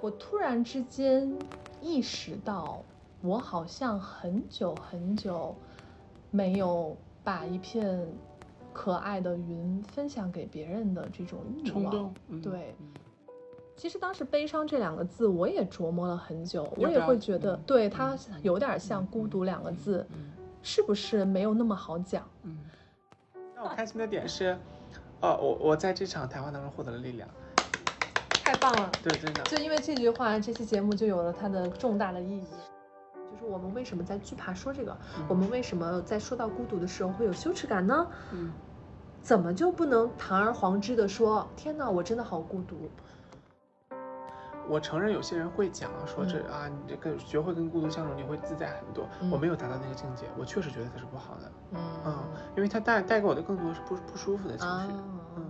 我突然之间意识到，我好像很久很久没有把一片可爱的云分享给别人的这种欲望冲动。，嗯对，嗯其实当时“悲伤”这两个字，我也琢磨了很久，我也会觉得嗯，对它嗯有点像“孤独”两个字，嗯是不是没有那么好讲？嗯。让我开心的点是，呃，我我在这场谈话当中获得了力量。太棒了！对，真的。就因为这句话，这期节目就有了它的重大的意义。就是我们为什么在惧怕说这个？嗯我们为什么在说到孤独的时候会有羞耻感呢？嗯怎么就不能堂而皇之的说：“天哪，我真的好孤独我承认有些人会讲说这、嗯啊，你这个学会跟孤独相处，你会自在很多。嗯我没有达到那个境界，我确实觉得它是不好的，？”嗯嗯，因为它带带给我的更多是不不舒服的情绪。啊，嗯，我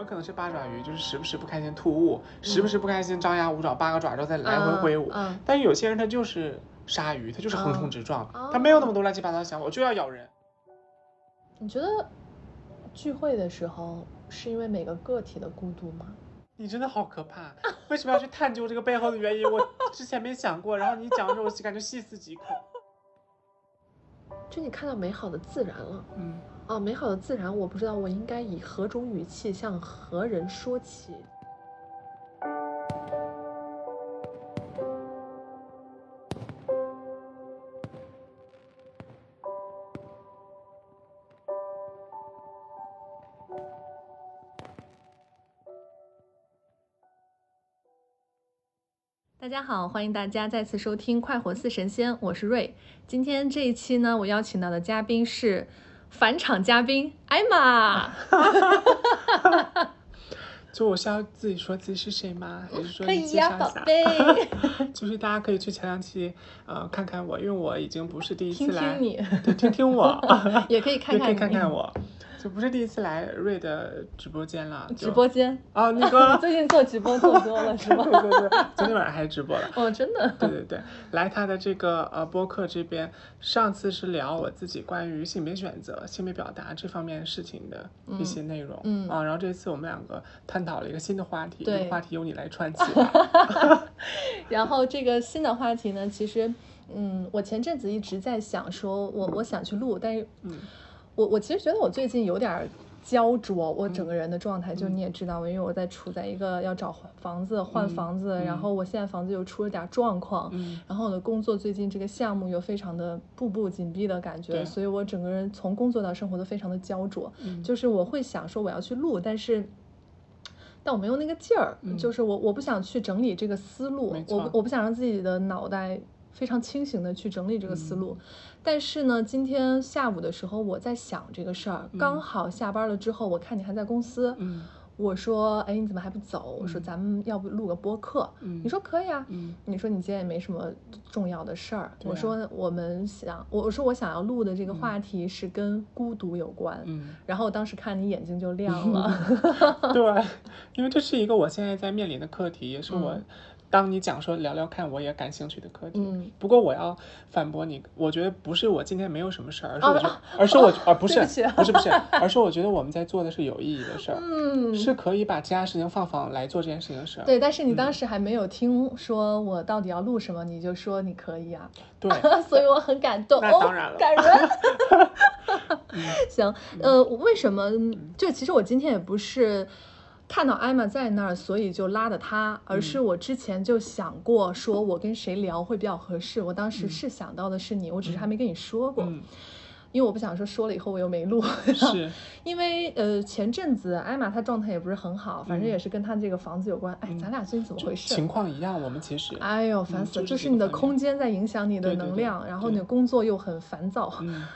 们可能是八爪鱼，就是时不时不开心突兀，时不时不开心张牙舞爪，八个爪之后再来回挥舞。嗯但是有些人他就是鲨鱼，他就是横冲直撞，啊他没有那么多乱七八糟的想法，我就要咬人。你觉得聚会的时候是因为每个个体的孤独吗？你真的好可怕！为什么要去探究这个背后的原因？我之前没想过，然后你讲的时候，我感觉细思极恐。就你看到美好的自然了嗯，啊，美好的自然，我不知道我应该以何种语气向何人说起。大家好，欢迎大家再次收听《快活似神仙》，我是瑞。今天这一期呢，我邀请到的嘉宾是返场嘉宾艾玛，就我是要自己说自己是谁吗？还是说可你以呀，介绍一下？宝贝，就是大家可以去前两期呃看看我，因为我已经不是第一次来，听你，对，听听我，也可以看也可以看看我，就不是第一次来瑞的直播间了。直播间。哦，那个 最近做直播做多了 是吗？对对对，昨天晚上还直播了。哦，真的。对对对，来他的这个呃播客这边，上次是聊我自己关于性别选择、性别表达这方面事情的一些内容，嗯啊，然后这次我们两个探讨了一个新的话题，这对个话题由你来串起吧。然后这个新的话题呢，其实，嗯，我前阵子一直在想说我，我想去录，但是嗯我我其实觉得我最近有点儿焦灼，我整个人的状态，就嗯你也知道，因为我在处在一个要找房子、换嗯房子，然嗯后我现在房子又出了点儿状况，嗯然后我的工作最近这个项目又非常的步步紧逼的感觉，所以我整个人从工作到生活都非常的焦灼。嗯就是我会想说我要去录，但是。但我没有那个劲儿，嗯就是我我不想去整理这个思路，我我不想让自己的脑袋非常清醒的去整理这个思路。但是呢，今天下午的时候我在想这个事儿，刚好下班了之后，我看你还在公司，嗯。我说，哎，你怎么还不走？我说嗯咱们要不录个播客？嗯。你说可以啊。嗯。你说你今天也没什么重要的事儿，啊。我说我们想，我我说我想要录的这个话题是跟孤独有关，嗯，然后我当时看你眼睛就亮了，对，因为这是一个我现在在面临的课题，也是我嗯当你讲说聊聊看我也感兴趣的课题。嗯，不过我要反驳你，我觉得不是我今天没有什么事儿，而是哦我觉得，而是我，而不是 不是不是，而是我觉得我们在做的是有意义的事儿，嗯，是可以把其他事情放放来做这件事情的事儿。对，但是你当嗯时还没有听说我到底要录什么，你就说你可以啊，对，所以我很感动，当然了。感人。嗯。行，呃，为什么？就其实我今天也不是看到艾玛在那儿，所以就拉的她，而是我之前就想过，说我跟谁聊会比较合适。我当时是想到的是你，我只是还没跟你说过，嗯，因为我不想说说了以后我又没录。是，因为呃前阵子艾玛她状态也不是很好，反正嗯也是跟她这个房子有关。哎，咱俩最近怎么回事？情况一样，我们其实，哎呦，烦嗯死了！就是就是你的空间在影响你的对对对能量，然后你的工作又很烦躁。嗯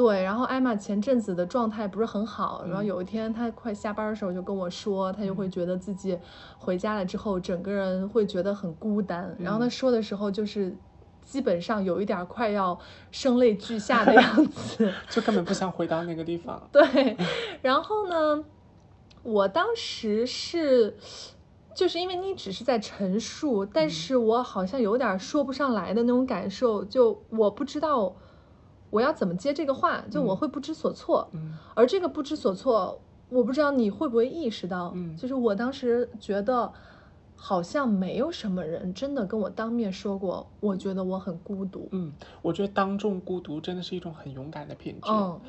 对，然后艾玛前阵子的状态不是很好，然后嗯有一天她快下班的时候就跟我说，她就会觉得自己回家了之后，整个人会觉得很孤单。然后她嗯说的时候就是。基本上有一点儿快要声泪俱下的样子，就根本不想回到那个地方。对，然后呢，我当时是，就是因为你只是在陈述，但嗯是我好像有点说不上来的那种感受，就我不知道我要怎么接这个话，就我嗯会不知所措，嗯而这个不知所措，我不知道你会不会意识到，嗯就是我当时觉得。好像没有什么人真的跟我当面说过，我觉得我很孤独。嗯，我觉得当众孤独真的是一种很勇敢的品质，嗯，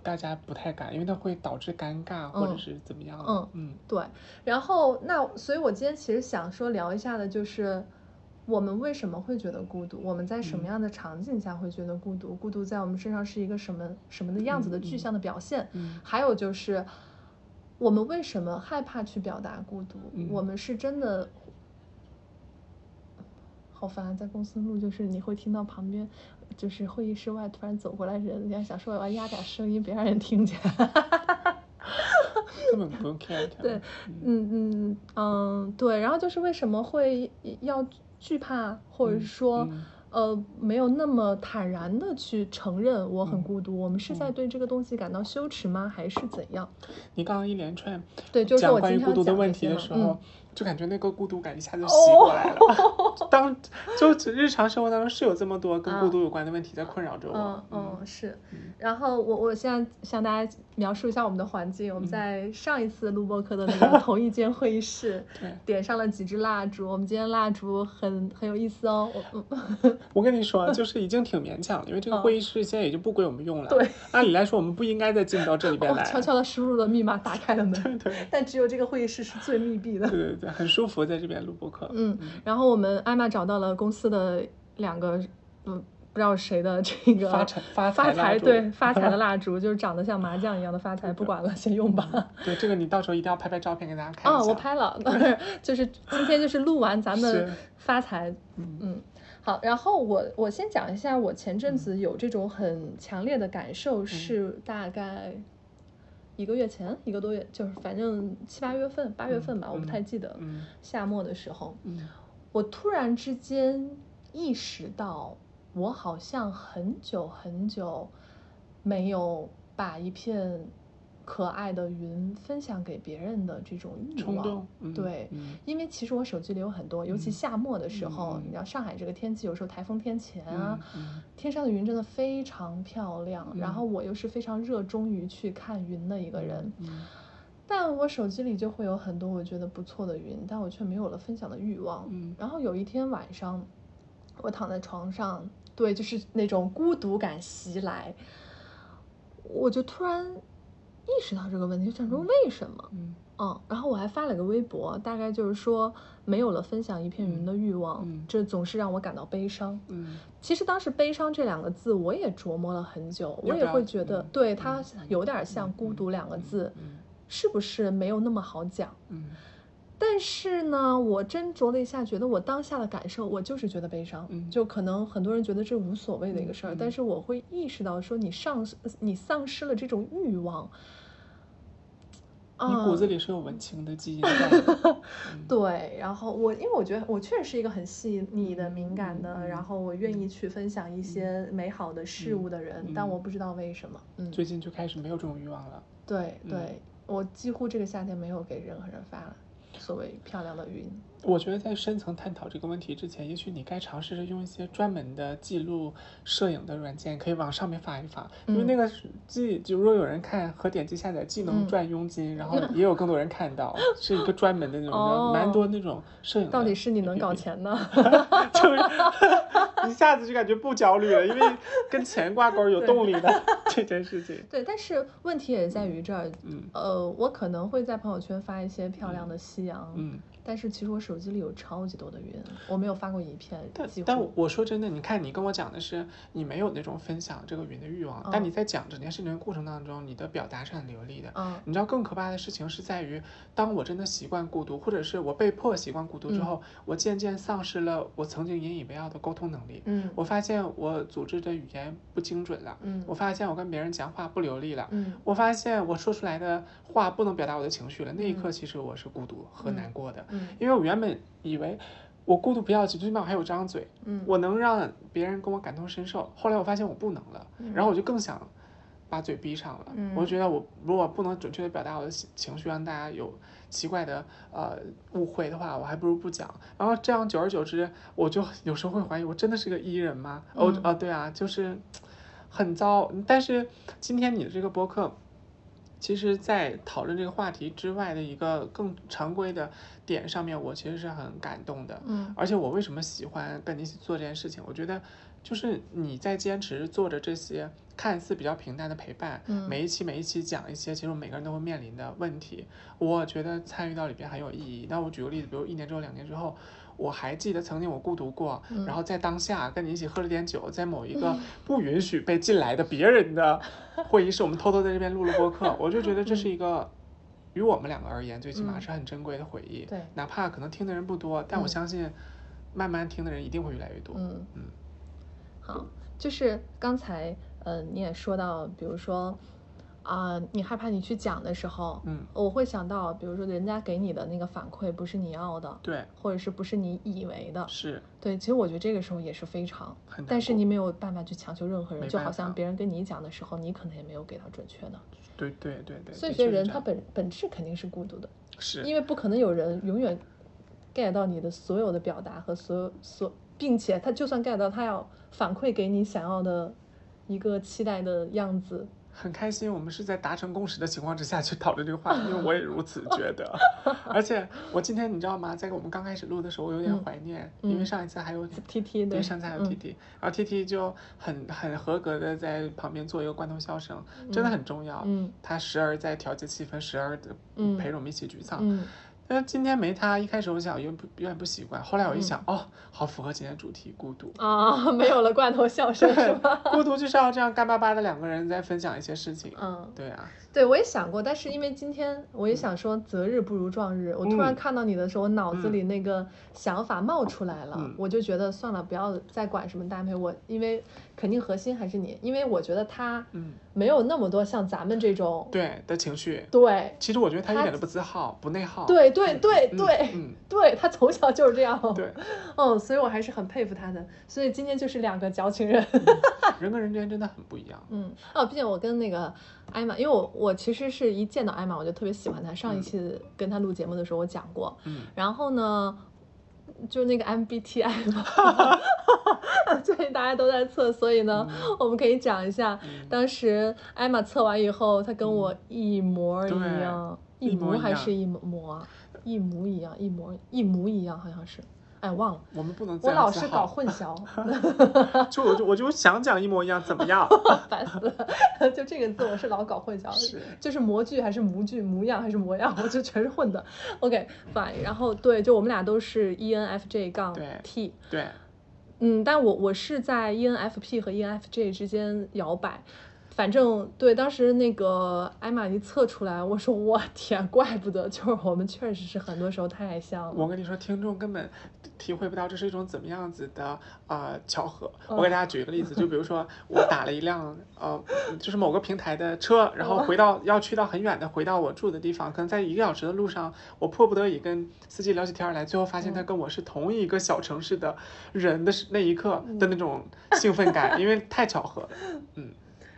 大家不太敢，因为它会导致尴尬或者是怎么样的。嗯嗯对。然后那，所以我今天其实想说聊一下的就是。我们为什么会觉得孤独？我们在什么样的场景下会觉得孤独？孤独在我们身上是一个什么什么的样子的具象的表现？嗯还有就是，我们为什么害怕去表达孤独？嗯我们是真的好烦啊，在公司录，就是你会听到旁边，就是会议室外突然走过来人，你还想说我要压点声音，别让人听见。根本不用 care 它。对，嗯嗯嗯，对。然后就是为什么会要惧怕，或者是说、嗯呃没有那么坦然的去承认我很嗯孤独？我们是在对这个东西感到羞耻吗？还是怎样？你刚刚一连串对，就是关于孤独的问题的时候，嗯就感觉那个孤独感一下就哦袭过来了。当就日常生活当中是有这么多跟孤嗯独有关的问题在困扰着我。嗯嗯是，然后我我现在向大家描述一下我们的环境。嗯我们在上一次录播课的那 个同一间会议室，点上了几支蜡烛。我们今天蜡烛很很有意思哦。我 跟你说，就是已经挺勉强了，因为这个嗯会议室现在也就不归我们用了。对，按理来说我们不应该再进到这里边我来。悄悄的输入了密码，打开了门。对对但只有这个会议室是最密闭的。对对对，很舒服在这边录播课。嗯，然后我们艾玛找到了公司的两个，嗯，不知道谁的这个发财发发财对 发财的蜡烛，就是长得像麻将一样的发财，不管了，先用吧。对这个你到时候一定要拍拍照片给大家看一啊，下。我拍了，就是今天就是录完咱们发财，嗯嗯，好，然后我我先讲一下，我前阵子有这种很强烈的感受，是大概一个月前，一个多月，就是反正七八月份，八月份吧，我不太记得，嗯夏末的时候，嗯我突然之间意识到，我好像很久很久没有把一片可爱的云分享给别人的这种欲望冲动。嗯对，嗯因为其实我手机里有很多，尤其嗯夏末的时候，嗯你知道上海这个天气，有时候台风天前啊，嗯天上的云真的非常漂亮。然嗯后我又是非常热衷于去看云的一个人，嗯但我手机里就会有很多我觉得不错的云，但我却没有了分享的欲望。嗯然后有一天晚上，我躺在床上，对，就是那种孤独感袭来，我就突然意识到这个问题，就想说为什么？嗯嗯，然后我还发了个微博，大概就是说没有了分享一片云的欲望，嗯这总是让我感到悲伤。嗯其实当时“悲伤”这两个字，我也琢磨了很久，我也会觉得，嗯对它嗯有点像“孤独”两个字，嗯是不是没有那么好讲？嗯但是呢，我斟酌了一下，觉得我当下的感受，我就是觉得悲伤。嗯就可能很多人觉得这无所谓的一个事儿，但是我会意识到说，你丧失你丧失了这种欲望。你骨子嗯里是有文青的基因在的。嗯对，然后我因为我觉得我确实是一个很细腻的、敏感的，嗯然后我愿意去分享一些美好的事物的人，嗯但我不知道为什么。嗯，最近就开始没有这种欲望了。嗯对对，我几乎这个夏天没有给任何人发所谓漂亮的云。我觉得在深层探讨这个问题之前，也许你该尝试着用一些专门的记录摄影的软件，可以往上面发一发，因为嗯那个既就如果有人看和点击下载，既能嗯赚佣金，然后 也有更多人看到，是一个专门的那种，哦蛮多那种摄影。到底是你能搞 钱呢？就是一下子就感觉不焦虑了，因为跟钱挂钩有动力的这件事情。对，但是问题也在于这儿，嗯呃，我可能会在朋友圈发一些漂亮的夕阳，嗯，但是其实我手机里有超级多的云，我没有发过一片，但。但我说真的，你看你跟我讲的是你没有那种分享这个云的欲望，但嗯你在讲整件事情的过程当中，你的表达是很流利的。嗯你知道更可怕的事情是在于，当我真的习惯孤独，或者是我被迫习惯孤独之嗯后，我渐渐丧失了我曾经引以为傲的沟通能力。嗯我发现我组织的语言不精准了，嗯我发现我跟别人讲话不流利了，嗯我发现我说出来的话不能表达我的情绪了。那一刻，其实我是孤独和嗯难过的，嗯因为我原本以为我孤独不要紧，最起码我还有张嘴，嗯，我能让别人跟我感同身受。后来我发现我不能了，然后我就更想把嘴闭上了。嗯我就觉得我如果不能准确的表达我的情情绪，让大家有奇怪的呃误会的话，我还不如不讲。然后这样久而久之，我就有时候会怀疑，我真的是个 E 人吗？哦嗯啊，对啊，就是很糟。但是今天你的这个播客。其实，在讨论这个话题之外的一个更常规的点上面，我其实是很感动的。嗯而且我为什么喜欢跟你一起做这件事情？我觉得就是你在坚持做着这些看似比较平淡的陪伴，嗯每一期每一期讲一些其实我们每个人都会面临的问题，我觉得参与到里边很有意义。那我举个例子，比如一年之后、两年之后。我还记得曾经我孤独过，嗯然后在当下跟你一起喝了点酒，在某一个不允许被进来的别人的会议室，我们偷偷在这边录了播客，我就觉得这是一个于我们两个而言，最起码嗯是很珍贵的回忆。对哪怕可能听的人不多，但我嗯相信慢慢听的人一定会越来越多。嗯嗯好，就是刚才呃你也说到，比如说啊、你害怕你去讲的时候，嗯，我会想到，比如说人家给你的那个反馈不是你要的，对，或者是不是你以为的，是对，其实我觉得这个时候也是非常，但是你没有办法去强求任何人，就好像别人跟你讲的时候，你可能也没有给到准确的，对对对对。所以的觉得人他本本质肯定是孤独的，是因为不可能有人永远 get 到你的所有的表达和所有所，并且他就算 get 到，他要反馈给你想要的一个期待的样子。很开心，我们是在达成共识的情况之下去讨论这个话题，因为我也如此觉得。而且我今天你知道吗，在我们刚开始录的时候，我有点嗯怀念，因为嗯上一次还有 T T 对，对，上次还有嗯 T T，、然后 T T 就很很合格的在旁边做一个罐头笑声，真的很重要。嗯他时而在调节气氛，时而的嗯陪着我们一起沮丧。嗯但今天没他，一开始我想有点不有点不习惯，后来我一想，哦，好符合今天主题，孤独。啊，没有了罐头笑声是吧？孤独就是要这样干巴巴的两个人在分享一些事情。嗯，对啊，对，我也想过，但是因为今天我也想说择日不如撞日，我突然嗯看到你的时候，我脑子里那个想法冒出来了，嗯我就觉得算了，不要再管什么搭配，我因为肯定核心还是你，因为我觉得他嗯，没有那么多像咱们这种，对的情绪，对其实我觉得他一点都不自耗，不内耗。对对对嗯对嗯，对，他从小就是这样，对，嗯，所以我还是很佩服他的，所以今天就是两个矫情人。人跟人之间真的很不一样。嗯，哦，毕竟我跟那个艾玛，因为我我其实是一见到艾玛我就特别喜欢她。上一嗯期跟她录节目的时候我讲过，嗯，然后呢，就那个 MBTI 嘛，最近大家都在测，所以呢，我们可以讲一下，嗯。当时艾玛测完以后，她跟我一模一样，一模还是一模啊？一模一样，一模一模一样，好像是，哎，忘了，我们不能这我老是搞 混淆。就我就我就想讲一模一样，怎么样？烦死了！就这个字我是老搞混淆，是就是模具还是模具，模样还是模样，我就全是混的。OK，fine、然后对，就我们俩都是 E ENFJ 杠 T，对，嗯，但我我是在 E ENFP 和 ENFJ 之间摇摆。反正对，当时那个艾玛一测出来，我说我天，怪不得，就是我们确实是很多时候太像了。我跟你说，听众根本体会不到这是一种怎么样子的呃巧合。嗯我给大家举一个例子，就比如说 我打了一辆呃，就是某个平台的车，然后回到要去到很远的回到我住的地方，可能在一个小时的路上，我迫不得已跟司机聊起天儿来，最后发现他跟我是同一个小城市的人的时那一刻的那种兴奋感，因为太巧合了。嗯，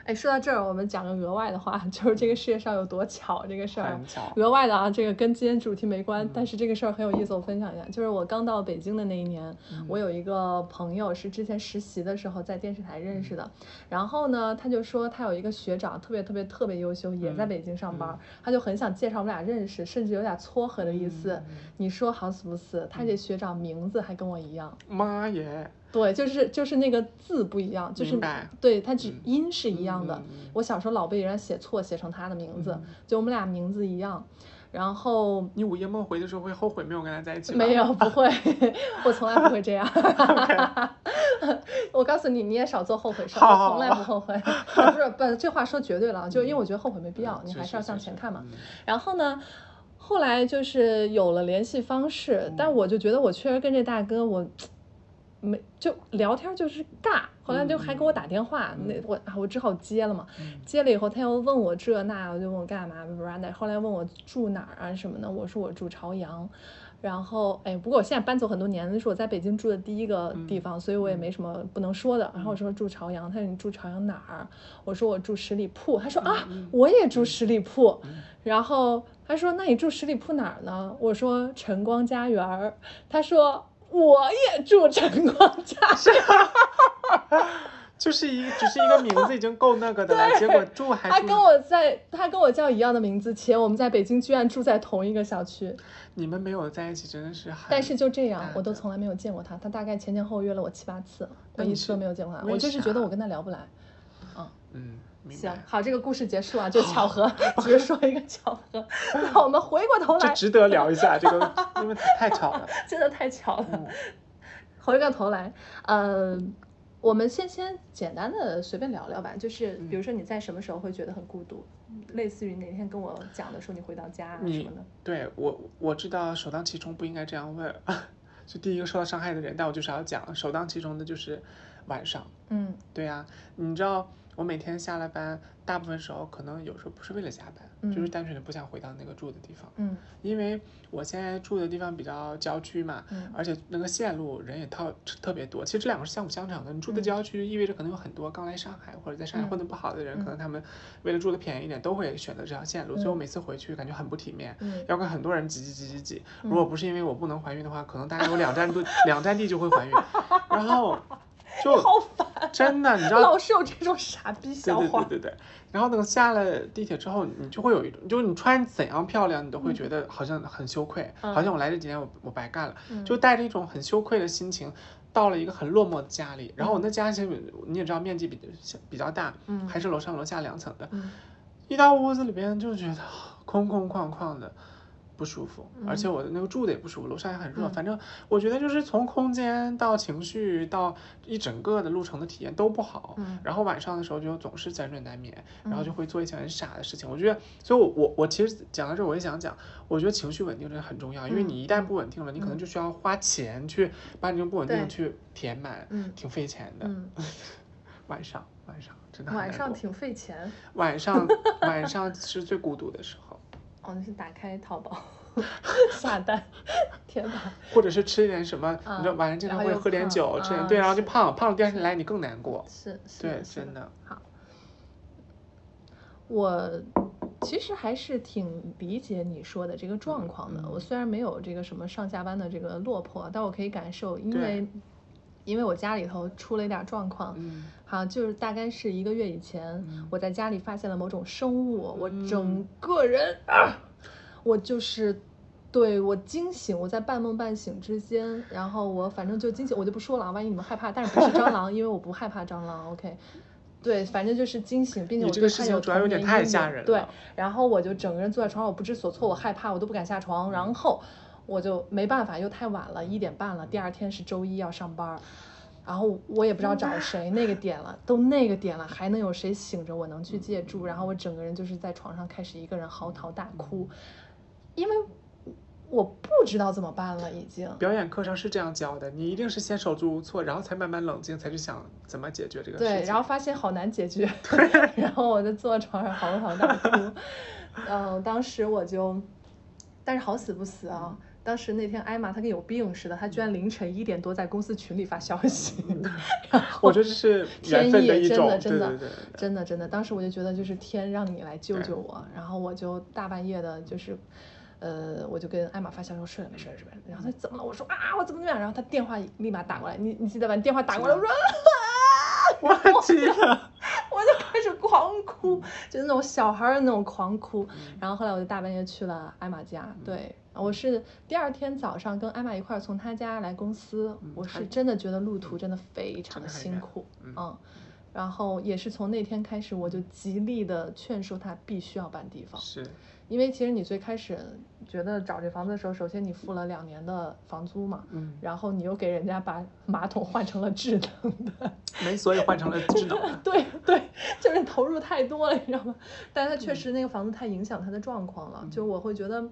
哎，说到这儿，我们讲个额外的话，就是这个世界上有多巧这个事儿。额外的啊，这个跟今天主题没关，嗯但是这个事儿很有意思，我分享一下。就是我刚到北京的那一年，嗯我有一个朋友是之前实习的时候在电视台认嗯识的，然后呢，他就说他有一个学长特别特别特别优秀，也在嗯北京上班，嗯他就很想介绍我们俩认识，甚至有点撮合的意思。嗯你说好死不死，他这学长名字还跟我一样。妈耶！对，就是就是那个字不一样，就是对它只嗯音是一样的。我小时候老被人写错，写成他的名字，嗯就我们俩名字一样。然后你午夜梦回的时候会后悔没有跟他在一起吗？没有，不会，我从来不会这样。我告诉你，你也少做后悔事我从来不后悔。不是不是，这话说绝对了，就因为我觉得后悔没必要，嗯你还是要向前看嘛。。然后呢，后来就是有了联系方式，嗯但我就觉得我确实跟这大哥我没就聊天就是尬，后来就还给我打电话，嗯那我啊我只好接了嘛。嗯接了以后，他又问我这那，我就问我干嘛，不然的。后来问我住哪儿啊什么的，我说我住朝阳。然后，哎，不过我现在搬走很多年，那是我在北京住的第一个地方，所以我也没什么不能说的。然后我说住朝阳，他说你住朝阳哪儿？我说我住十里铺。他说啊，我也住十里铺。然后他说那你住十里铺哪儿呢？我说晨光家园儿。他说我也住晨光家园儿。就是一只是一个名字已经够那个的了，结果住还住他跟我在，他跟我叫一样的名字，且我们在北京居然住在同一个小区。你们没有在一起，真的是很。但是就这样，我都从来没有见过他。他大概前前后后约了我七八次，我一次都没有见过他。我就是觉得我跟他聊不来。嗯，明行，。好，这个故事结束啊，就 巧合，只是说一个巧合。那我们回过头来，这值得聊一下 这个，因为太巧了。真的太巧了。嗯回过头来，呃，我们先先简单的随便聊聊吧，就是嗯比如说你在什么时候会觉得很孤独，类似于哪天跟我讲的说你回到家啊什么的。对我我知道首当其冲不应该这样问，是第一个受到伤害的人，但我就是要讲首当其冲的就是晚上。嗯对呀、你知道我每天下了班，大部分时候可能有时候不是为了加班，就是嗯单纯的不想回到那个住的地方，嗯因为我现在住的地方比较郊区嘛，嗯而且那个线路人也特特别多。其实这两个是相辅相成的。你住的嗯郊区意味着可能有很多刚来上海或者在上海嗯混得不好的人，嗯可能他们为了住的便宜一点，都会选择这条线路。所以我嗯每次回去感觉很不体面。嗯要跟很多人挤挤挤挤挤，嗯如果不是因为我不能怀孕的话，可能大概有两站路两站地就会怀孕，然后就好烦，真的，你知道老是有这种傻逼对笑话。对对对对。然后等下了地铁之后，你就会有一种，就是你穿怎样漂亮，你都会觉得好像很羞愧，嗯好像我来这几天我我白干了，嗯就带着一种很羞愧的心情。到了一个很落寞的家里，然后我那家其实你也知道面积比比较大，嗯还是楼上楼下两层的，嗯一到屋子里边就觉得空空旷旷的，不舒服，嗯而且我的那个住的也不舒服，楼上也很热。嗯反正我觉得就是从空间到情绪到一整个的路程的体验都不好。嗯然后晚上的时候就总是辗转难眠，然后嗯就会做一些很傻的事情。我觉得，所以我我我其实讲到这儿，我也想讲，我觉得情绪稳定真的很重要，因为嗯你一旦不稳定了，你可能就需要花钱去把你这种不稳定去填满，嗯挺费钱的。嗯，晚上晚上真的很晚上挺费钱。晚上晚上是最孤独的时候。哦，你是打开淘宝 下单，天哪！或者是吃一点什么，啊你知道晚上经常会喝点酒，吃点啊对，然后就胖，胖了第二天来你更难过。是是。真的，好，我其实还是挺理解你说的这个状况的。嗯我虽然没有这个什么上下班的这个落魄，但我可以感受，因为因为我家里头出了一点状况。嗯，好，就是大概是一个月以前，嗯我在家里发现了某种生物，我嗯整个人啊，我就是。对我惊醒，我在半梦半醒之间，然后我反正就惊醒，我就不说了啊，万一你们害怕，但是不是蟑螂，因为我不害怕蟑螂，OK。对，反正就是惊醒，并且这个事情主要有童点太吓人了，然后我就整个人坐在床上，我不知所措，我害怕，我都不敢下床，然后我就没办法，又太晚了，一点半了，第二天是周一要上班儿，然后我也不知道找谁，那个点了，都那个点了，还能有谁醒着我能去借住？然后我整个人就是在床上开始一个人嚎啕大哭，因为我不知道怎么办了，已经。表演课上是这样教的，你一定是先手足无措，然后才慢慢冷静，才去想怎么解决这个事情。对，然后发现好难解决，对然后我就坐床上嚎啕大哭。嗯，当时我就，但是好死不死啊！当时那天艾玛她跟有病似的，她居然凌晨一点多在公司群里发消息，然后 我觉得这是缘分天意真一种，的真的真的真的，当时我就觉得就是天让你来救救我，然后我就大半夜的，就是，呃，我就跟艾玛发消息说睡了没睡了是吧，然后她怎么了？我说啊我怎么怎么样，然后她电话立马打过来，你你记得把？你电话打过来，我说啊，我记得，我就开始狂哭，就是那种小孩儿的那种狂哭。然后后来我就大半夜去了艾玛家，对我是第二天早上跟艾玛一块儿从她家来公司，我是真的觉得路途真的非常的辛苦，嗯嗯。然后也是从那天开始，我就极力的劝说他必须要搬地方，是因为其实你最开始觉得找这房子的时候，首先你付了两年的房租嘛，嗯，然后你又给人家把马桶换成了智能的，没，所以换成了智能的。对对，就是投入太多了，你知道吗？但是他确实那个房子太影响他的状况了，就我会觉得，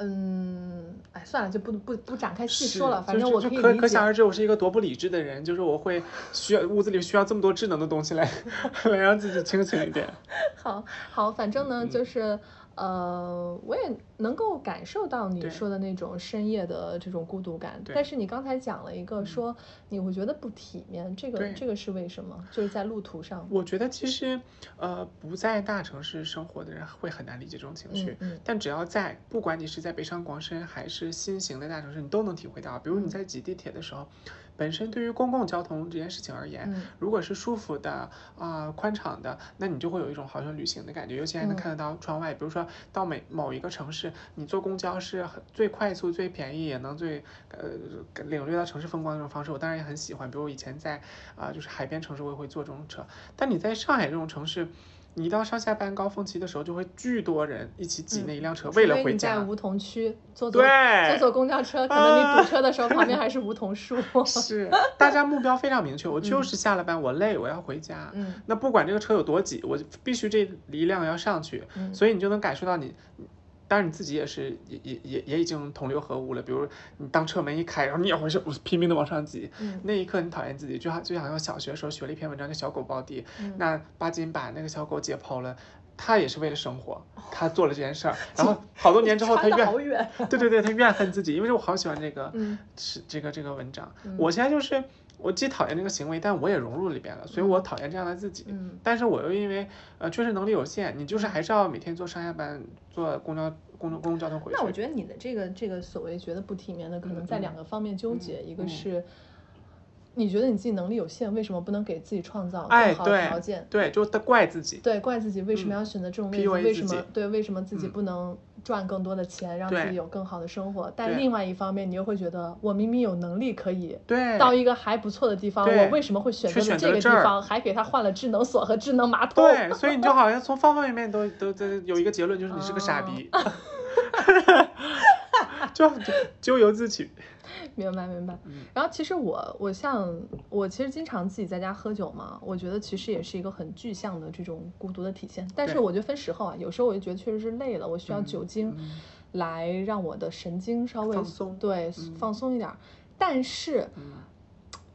嗯，哎，算了，就不不不展开细说了，反正我可。可想而知，我是一个多不理智的人，就是我会需要屋子里需要这么多智能的东西来 来让自己清醒一点。好好，反正呢，嗯就是呃，我也能够感受到你说的那种深夜的这种孤独感。但是你刚才讲了一个说你会觉得不体面，这个这个是为什么？就是在路途上。我觉得其实，呃，不在大城市生活的人会很难理解这种情绪，嗯嗯但只要在，不管你是在北上广深还是新型的大城市，你都能体会到。比如你在挤地铁的时候，本身对于公共交通这件事情而言，嗯如果是舒服的啊、宽敞的，那你就会有一种好像旅行的感觉，尤其还能嗯看得到窗外。比如说到每某一个城市，你坐公交是很最快速、最便宜，也能最呃领略到城市风光的这种方式，我当然也很喜欢。比如我以前在啊、就是海边城市，我也会坐这种车。但你在上海这种城市，你一到上下班高峰期的时候，就会巨多人一起挤嗯那一辆车，为了回家。你在梧桐区坐坐坐对，坐公交车，可能你堵车的时候旁边还是梧桐树。是大家目标非常明确，我就是下了班我累，我要回家。嗯那不管这个车有多挤，我必须这一辆要上去，嗯所以你就能感受到你。当然你自己也是，也也也也已经同流合污了。比如你当车门一开，然后你也会是拼命的往上挤，嗯。那一刻你讨厌自己，就好就好像小学时候学了一篇文章叫《小狗抱地》，嗯。那巴金把那个小狗解剖了，他也是为了生活，他做了这件事儿，然后好多年之后他怨，对对对，他怨恨自己，因为我好喜欢这个，嗯。是这个这个文章。嗯。我现在就是我既讨厌这个行为，但我也融入里边了，所以我讨厌这样的自己。嗯但是我又因为呃确实能力有限，你就是还是要每天坐上下班，坐公交公共公共交通回去。那我觉得你的这个这个所谓觉得不体面的，可能在两个方面纠结，一个嗯是。你觉得你自己能力有限，为什么不能给自己创造哎更好的条件？对，就得怪自己。对，怪自己为什么要选择这种位置？PUA 为什么对？为什么自己嗯不能赚更多的钱，让自己有更好的生活？但另外一方面，你又会觉得，我明明有能力可以对，到一个还不错的地方，我为什么会选择这个地方，还给他换了智能锁和智能马桶？对，所以你就好像从方方面面都都都有一个结论，就是你是个傻逼，啊 就就咎由自取。明白明白嗯。然后其实我我像我其实经常自己在家喝酒嘛，我觉得其实也是一个很具象的这种孤独的体现。但是我觉得分时候啊，有时候我就觉得确实是累了，我需要嗯酒精嗯来让我的神经稍微放松对嗯放松一点儿。但是嗯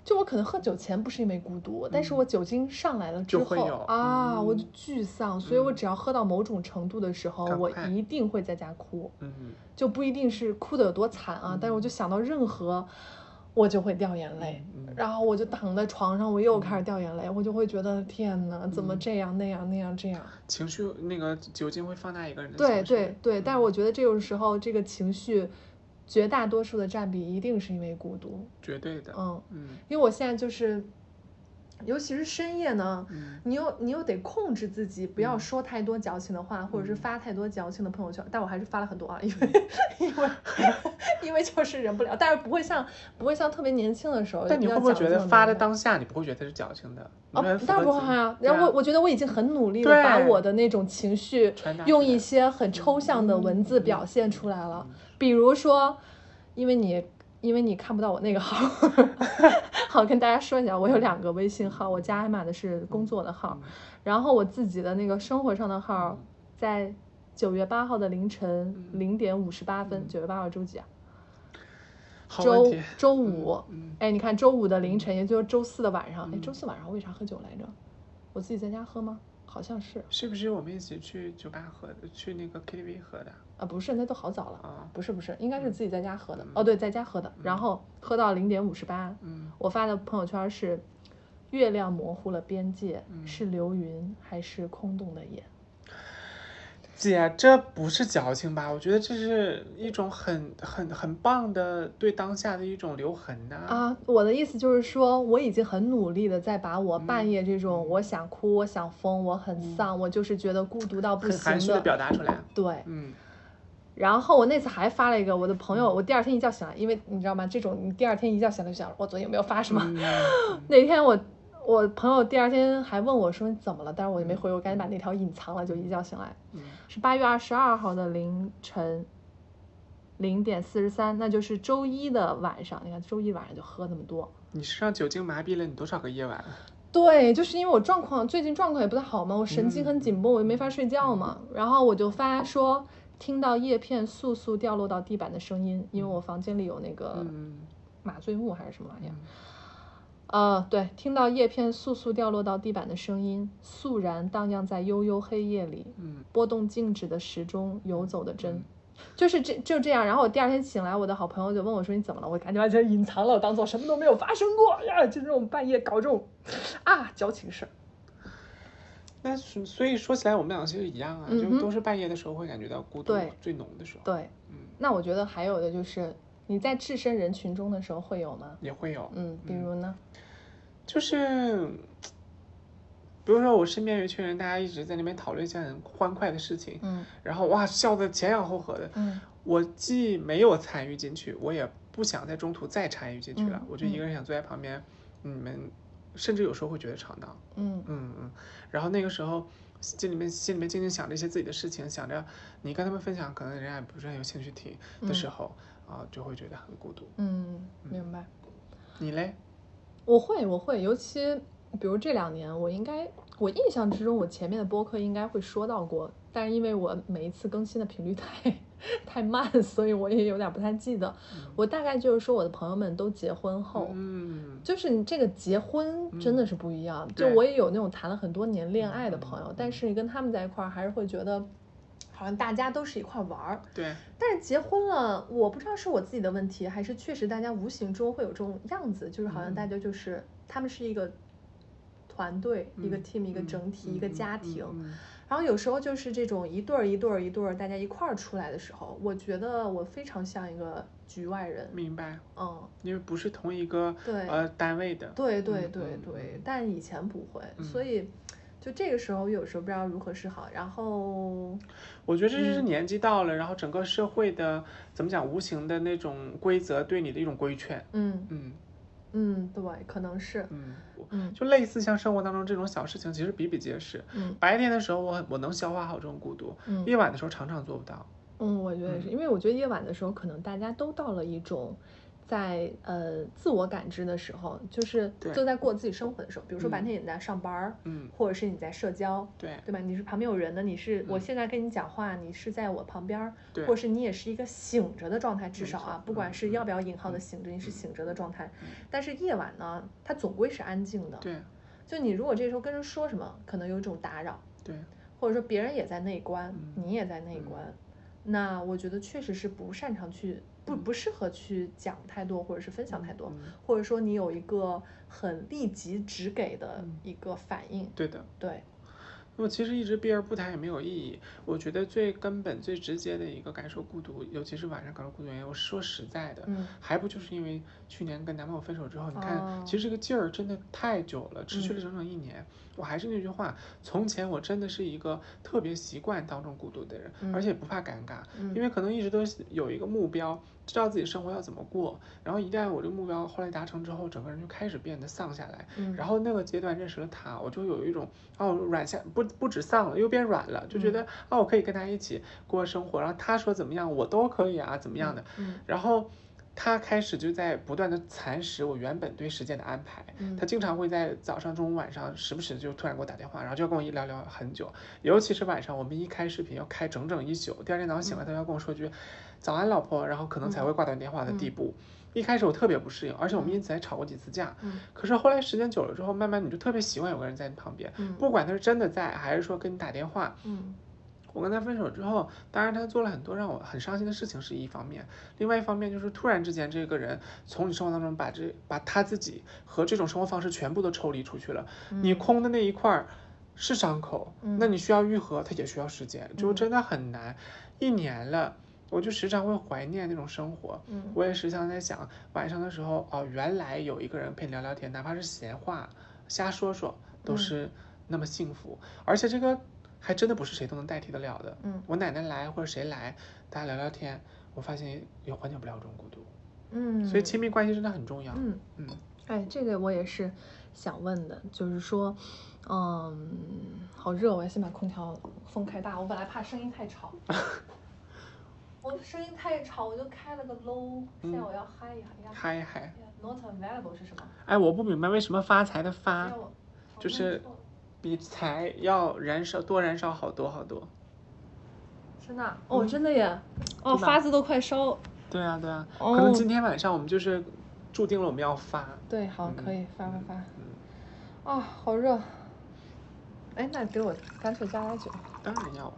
就我可能喝酒前不是因为孤独，但是我酒精上来了之后啊，我就嗯。巨丧，所以我嗯。只要喝到某种程度的时候，我一定会在家哭。嗯，就不一定是哭的有多惨啊，但是我就想到任何，我就会掉眼泪，然后我就躺在床上，我又开始掉眼泪，我就会觉得天哪，怎么嗯。这样那样那样这样？情绪那个酒精会放大一个人的对对对，但是嗯。我觉得这种时候，这个情绪绝大多数的占比一定是因为孤独，绝对的，嗯，嗯因为我现在就是，尤其是深夜呢。嗯你又你又得控制自己，不要嗯说太多矫情的话，或者是嗯发太多矫情的朋友圈。但我还是发了很多啊，因为 因为 因为就是忍不了，但是不会像不会像特别年轻的时候。但你会不会觉得发的当下你不会觉得它是矫情的？你哦当然不会啊。然后我觉得我已经很努力的把我的那种情绪传达用一些很抽象的文字嗯表现出来了，比如说，因为你。因为你看不到我那个号 好跟大家说一下，我有两个微信号，我加艾玛的是工作的号，嗯然后我自己的那个生活上的号，在九月八号的凌晨嗯零点五十八分，九月八号周几啊？好周，周五，嗯哎，你看周五的凌晨，也就是周四的晚上，哎，嗯周四晚上我为啥喝酒来着？我自己在家喝吗？好像是是不是我们一起去酒吧喝的，去那个 KTV 喝的啊，不是，那都好早了，啊？不是不是，应该是自己在家喝的嗯。哦，对，在家喝的，然后喝到零点五十八，嗯我发的朋友圈是，月亮模糊了边界，嗯是流云还是空洞的眼？姐，这不是矫情吧？我觉得这是一种很很很棒的对当下的一种留痕呐、啊，我的意思就是说，我已经很努力的在把我嗯半夜这种我想哭、我想疯、我很丧、我就是觉得孤独到不很含蓄的行的，表达出来。对。嗯然后我那次还发了一个我的朋友，我第二天一觉醒来，因为你知道吗？这种你第二天一觉醒来就想，我昨天有没有发什么？嗯 那天我我朋友第二天还问我说你怎么了，但是我就没回，我赶紧把那条隐藏了，就一觉醒来。嗯是八月二十二号的凌晨零点四十三，那就是周一的晚上。你看周一晚上就喝那么多，你是让酒精麻痹了你多少个夜晚？对，就是因为我状况最近状况也不太好嘛，我神经嗯很紧绷，我就没法睡觉嘛。然后我就发说听到叶片簌簌掉落到地板的声音，因为我房间里有那个嗯麻醉木还是什么玩意儿。嗯呃，对，听到叶片簌簌掉落到地板的声音，肃然荡漾在悠悠黑夜里，嗯拨动静止的时钟，游走的针嗯，就是这就这样。然后我第二天醒来，我的好朋友就问我说：“你怎么了？”我赶紧把这隐藏了，我当做什么都没有发生过呀。就这种半夜搞这种啊矫情事儿。那所所以说起来，我们俩其实一样啊，嗯就都是半夜的时候会感觉到孤独最浓的时候。对，嗯那我觉得还有的就是，你你在置身人群中的时候会有吗？也会有，嗯，比如呢？就是，比如说我身边有一群人，大家一直在那边讨论一些很欢快的事情，嗯然后哇笑得前仰后合的，嗯我既没有参与进去，我也不想在中途再参与进去了，嗯我就一个人想坐在旁边，你们甚至有时候会觉得吵闹，嗯嗯嗯，然后那个时候心里面心里面静静想着一些自己的事情，想着你跟他们分享，可能人家也不是很有兴趣听的时候，啊、就会觉得很孤独。嗯，明白。你嘞？我会，我会，尤其比如这两年，我应该，我印象之中，我前面的播客应该会说到过，但是因为我每一次更新的频率太太慢，所以我也有点不太记得。我大概就是说，我的朋友们都结婚后，嗯，就是你这个结婚真的是不一样。就我也有那种谈了很多年恋爱的朋友，但是你跟他们在一块儿，还是会觉得好像大家都是一块儿玩儿。对，但是结婚了，我不知道是我自己的问题，还是确实大家无形中会有这种样子，就是好像大家就是、他们是一个团队、一个嗯 team、一个整体、一个家庭。然后有时候就是这种一对儿一对儿一对儿大家一块儿出来的时候，我觉得我非常像一个局外人。明白，嗯，因为不是同一个对呃单位的。对对嗯对嗯对，但以前不会，嗯所以就这个时候有时候不知道如何是好。然后我觉得这就是嗯年纪到了，然后整个社会的怎么讲，无形的那种规则对你的一种规劝。嗯嗯嗯，对，可能是嗯，嗯就类似像生活当中这种小事情，其实比比皆是。嗯白天的时候我我能消化好这种孤独，嗯夜晚的时候常常做不到。嗯，我觉得是因为我觉得夜晚的时候，可能大家都到了一种在呃自我感知的时候，就是对就在过自己生活的时候，比如说白嗯天你在上班儿，嗯，或者是你在社交，对对吧？你是旁边有人的，你是我嗯现在跟你讲话，你是在我旁边儿，对或者是你也是一个醒着的状态，至少啊，不管是要不要引号的嗯醒着，你是嗯醒着的状态嗯。但是夜晚呢，它总归是安静的。对就你如果这时候跟人说什么，可能有一种打扰，对，或者说别人也在内观，嗯你也在内观，那我觉得确实是不擅长去不不适合去讲太多，或者是分享太多，嗯或者说你有一个很立即直给的嗯一个反应，对的。对，那么其实一直避而不谈也没有意义。我觉得最根本、最直接的一个感受孤独，尤其是晚上感受孤独原因，我说实在的，嗯还不就是因为去年跟男朋友分手之后，你看，哦其实这个劲儿真的太久了，持续了嗯整整一年。我还是那句话，从前我真的是一个特别习惯当众孤独的人，嗯而且不怕尴尬，嗯因为可能一直都有一个目标，知道自己生活要怎么过。然后一旦我这个目标后来达成之后，整个人就开始变得丧下来。嗯，然后那个阶段认识了他，我就有一种哦软下不不止丧了，又变软了，就觉嗯得哦我可以跟他一起过生活，然后他说怎么样我都可以啊，怎么样的，嗯然后他开始就在不断的蚕食我原本对时间的安排，嗯。他经常会在早上、中午、晚上时不时就突然给我打电话，然后就要跟我一聊聊很久，尤其是晚上，我们一开视频要开整整一宿，第二天早上醒来他要跟我说句早安老婆，然后可能才会挂断电话的地步。一开始我特别不适应，而且我们因此还吵过几次架。嗯。可是后来时间久了之后，慢慢你就特别习惯有个人在你旁边，嗯。不管他是真的在，还是说跟你打电话。嗯我跟他分手之后，当然他做了很多让我很伤心的事情是一方面，另外一方面就是突然之间这个人从你生活当中把这把他自己和这种生活方式全部都抽离出去了，你空的那一块儿是伤口，嗯那你需要愈合，它也需要时间，就嗯真的很难。一年了，我就时常会怀念那种生活。嗯我也时常在想，晚上的时候哦，原来有一个人陪你聊聊天，哪怕是闲话、瞎说说，都嗯是那么幸福。而且这个还真的不是谁都能代替得了的。嗯我奶奶来或者谁来，大家聊聊天，我发现也缓解不了这种孤独。嗯，所以亲密关系真的很重要。嗯。嗯哎，这个我也是想问的，就是说，嗯，好热，我要先把空调风开大，我本来怕声音太吵，我声音太吵，我就开了个 low，现在嗯我要嗨一嗨呀。嗨一嗨。Not available 是什么？哎，我不明白为什么发财的哎发就是错了比柴要燃烧多燃烧好多好多。真的啊哦，真的耶，哦，发字都快烧。对啊对啊，哦可能今天晚上我们就是注定了我们要发。对，好，嗯可以发发发。嗯，啊，好热。哎，那给我干脆加点酒。当然要啊。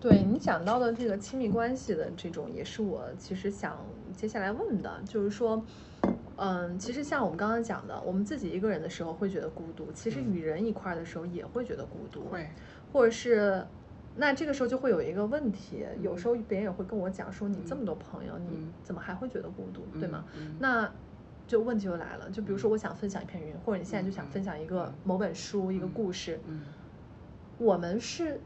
对你讲到的这个亲密关系的这种，也是我其实想接下来问的，就是说，嗯，其实像我们刚刚讲的，我们自己一个人的时候会觉得孤独，其实嗯与人一块儿的时候也会觉得孤独，会。或者是那这个时候就会有一个问题，有时候别人也会跟我讲说，你这么多朋友，你嗯怎么还会觉得孤独，对吗？那就问题就来了，就比如说我想分享一片云，或者你现在就想分享一个嗯某本书、一个故事，嗯我们是